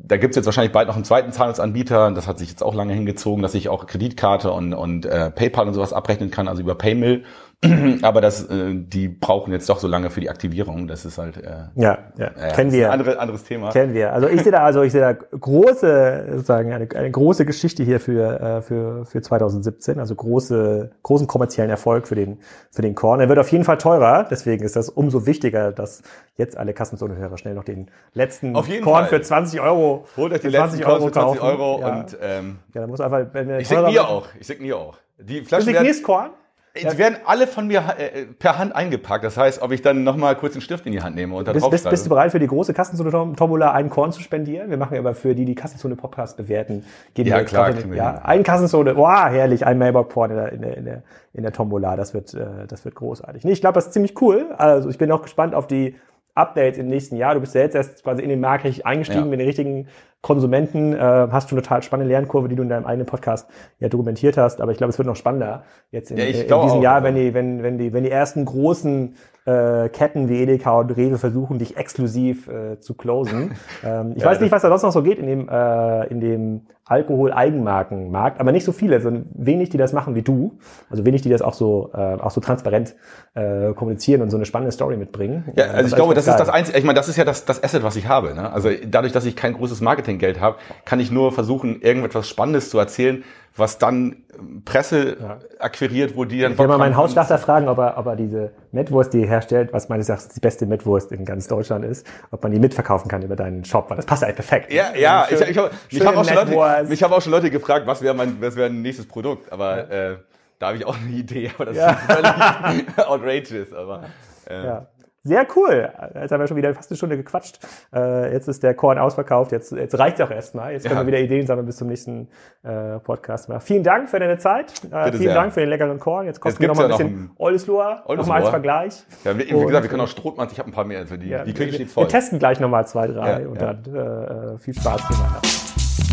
da gibt's jetzt wahrscheinlich bald noch einen zweiten Zahlungsanbieter. Das hat sich jetzt auch lange hingezogen, dass ich auch Kreditkarte und, und äh, PayPal und sowas abrechnen kann, also über Paymill. Aber das, äh, die brauchen jetzt doch so lange für die Aktivierung. Das ist halt äh, Ja, ja, ja, kennen wir. ein andere, anderes Thema. Kennen wir. Also ich sehe da, also ich sehe da große, sozusagen eine, eine große Geschichte hier für, äh, für, für 2017, also große, großen kommerziellen Erfolg für den, für den Korn. Er wird auf jeden Fall teurer, deswegen ist das umso wichtiger, dass jetzt alle Kassenzone-Hörer schnell noch den letzten Korn Fall. für 20 Euro, Holt euch die letzten Calls für 20 kaufen. Euro ja. und ähm, ja, da muss einfach, wenn der ich signiere auch. Ich signiere auch. Die Du Flaschen werden, signierst Korn? Die werden alle von mir äh, per Hand eingepackt. Das heißt, ob ich dann nochmal kurz einen Stift in die Hand nehme und da Bist, drauf bist, bist du bereit für die große Kassenzone-Tombola einen Korn zu spendieren? Wir machen aber für die, die Kassenzone-Podcast bewerten, geben Ja, wir klar, wir ja, hin. ein Kassenzone, boah, herrlich, ein Mailbox-Korn in der, in der, in der, in der Tombola. Das wird, äh, das wird großartig. Nee, ich glaube, das ist ziemlich cool. Also ich bin auch gespannt auf die Updates im nächsten Jahr. Du bist ja jetzt erst quasi in den Markt richtig eingestiegen Ja. mit den richtigen Konsumenten, äh, hast schon eine total spannende Lernkurve, die du in deinem eigenen Podcast ja dokumentiert hast. Aber ich glaube, es wird noch spannender jetzt in, Ja, ich in diesem auch, Jahr, wenn die, wenn, wenn die, wenn die ersten großen äh, Ketten wie Edeka und Rewe versuchen, dich exklusiv äh, zu closen. ähm, ich Ja, weiß nicht, was da sonst noch so geht in dem, äh, in dem Alkohol-Eigenmarkenmarkt, aber nicht so viele, sondern wenig, die das machen wie du. Also wenig, die das auch so, äh, auch so transparent äh, kommunizieren und so eine spannende Story mitbringen. Ja, Äh, also ich glaube, das ist das. Einzige, ich meine, das ist ja das, das Asset, was ich habe. Ne? Also dadurch, dass ich kein großes Marketinggeld habe, kann ich nur versuchen, irgendetwas Spannendes zu erzählen, was dann Presse akquiriert, wo die dann Ich will mal meinen. Hausschlachter fragen, ob er, ob er diese Mettwurst, die er herstellt, was meines Erachtens die beste Mettwurst in ganz Deutschland ist, ob man die mitverkaufen kann über deinen Shop, weil das passt eigentlich perfekt. Ja, ja, ich, Schön- ich, hab- mich schön haben auch schon Leute, Mettwurst. mich haben auch schon Leute gefragt, was wäre mein, was wäre ein nächstes Produkt, aber äh, da habe ich auch eine Idee, aber das Ja. ist völlig outrageous, aber äh, Ja. Sehr cool. Jetzt haben wir schon wieder fast eine Stunde gequatscht. Äh, jetzt ist der Korn ausverkauft. Jetzt, jetzt reicht auch erstmal. Jetzt können Ja. wir wieder Ideen sammeln bis zum nächsten äh, Podcast. Mal. Vielen Dank für deine Zeit. Äh, vielen sehr. Dank für den leckeren Korn. Jetzt kosten wir noch gibt's mal ein bisschen noch. Oldesloher. Nochmal als Vergleich. ja, wie, wie gesagt, wir können auch Strohmanns, ich habe ein paar mehr, also die, Ja, die Küche wir, steht voll. wir testen gleich nochmal zwei, drei und dann äh, viel Spaß.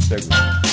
Sehr gut.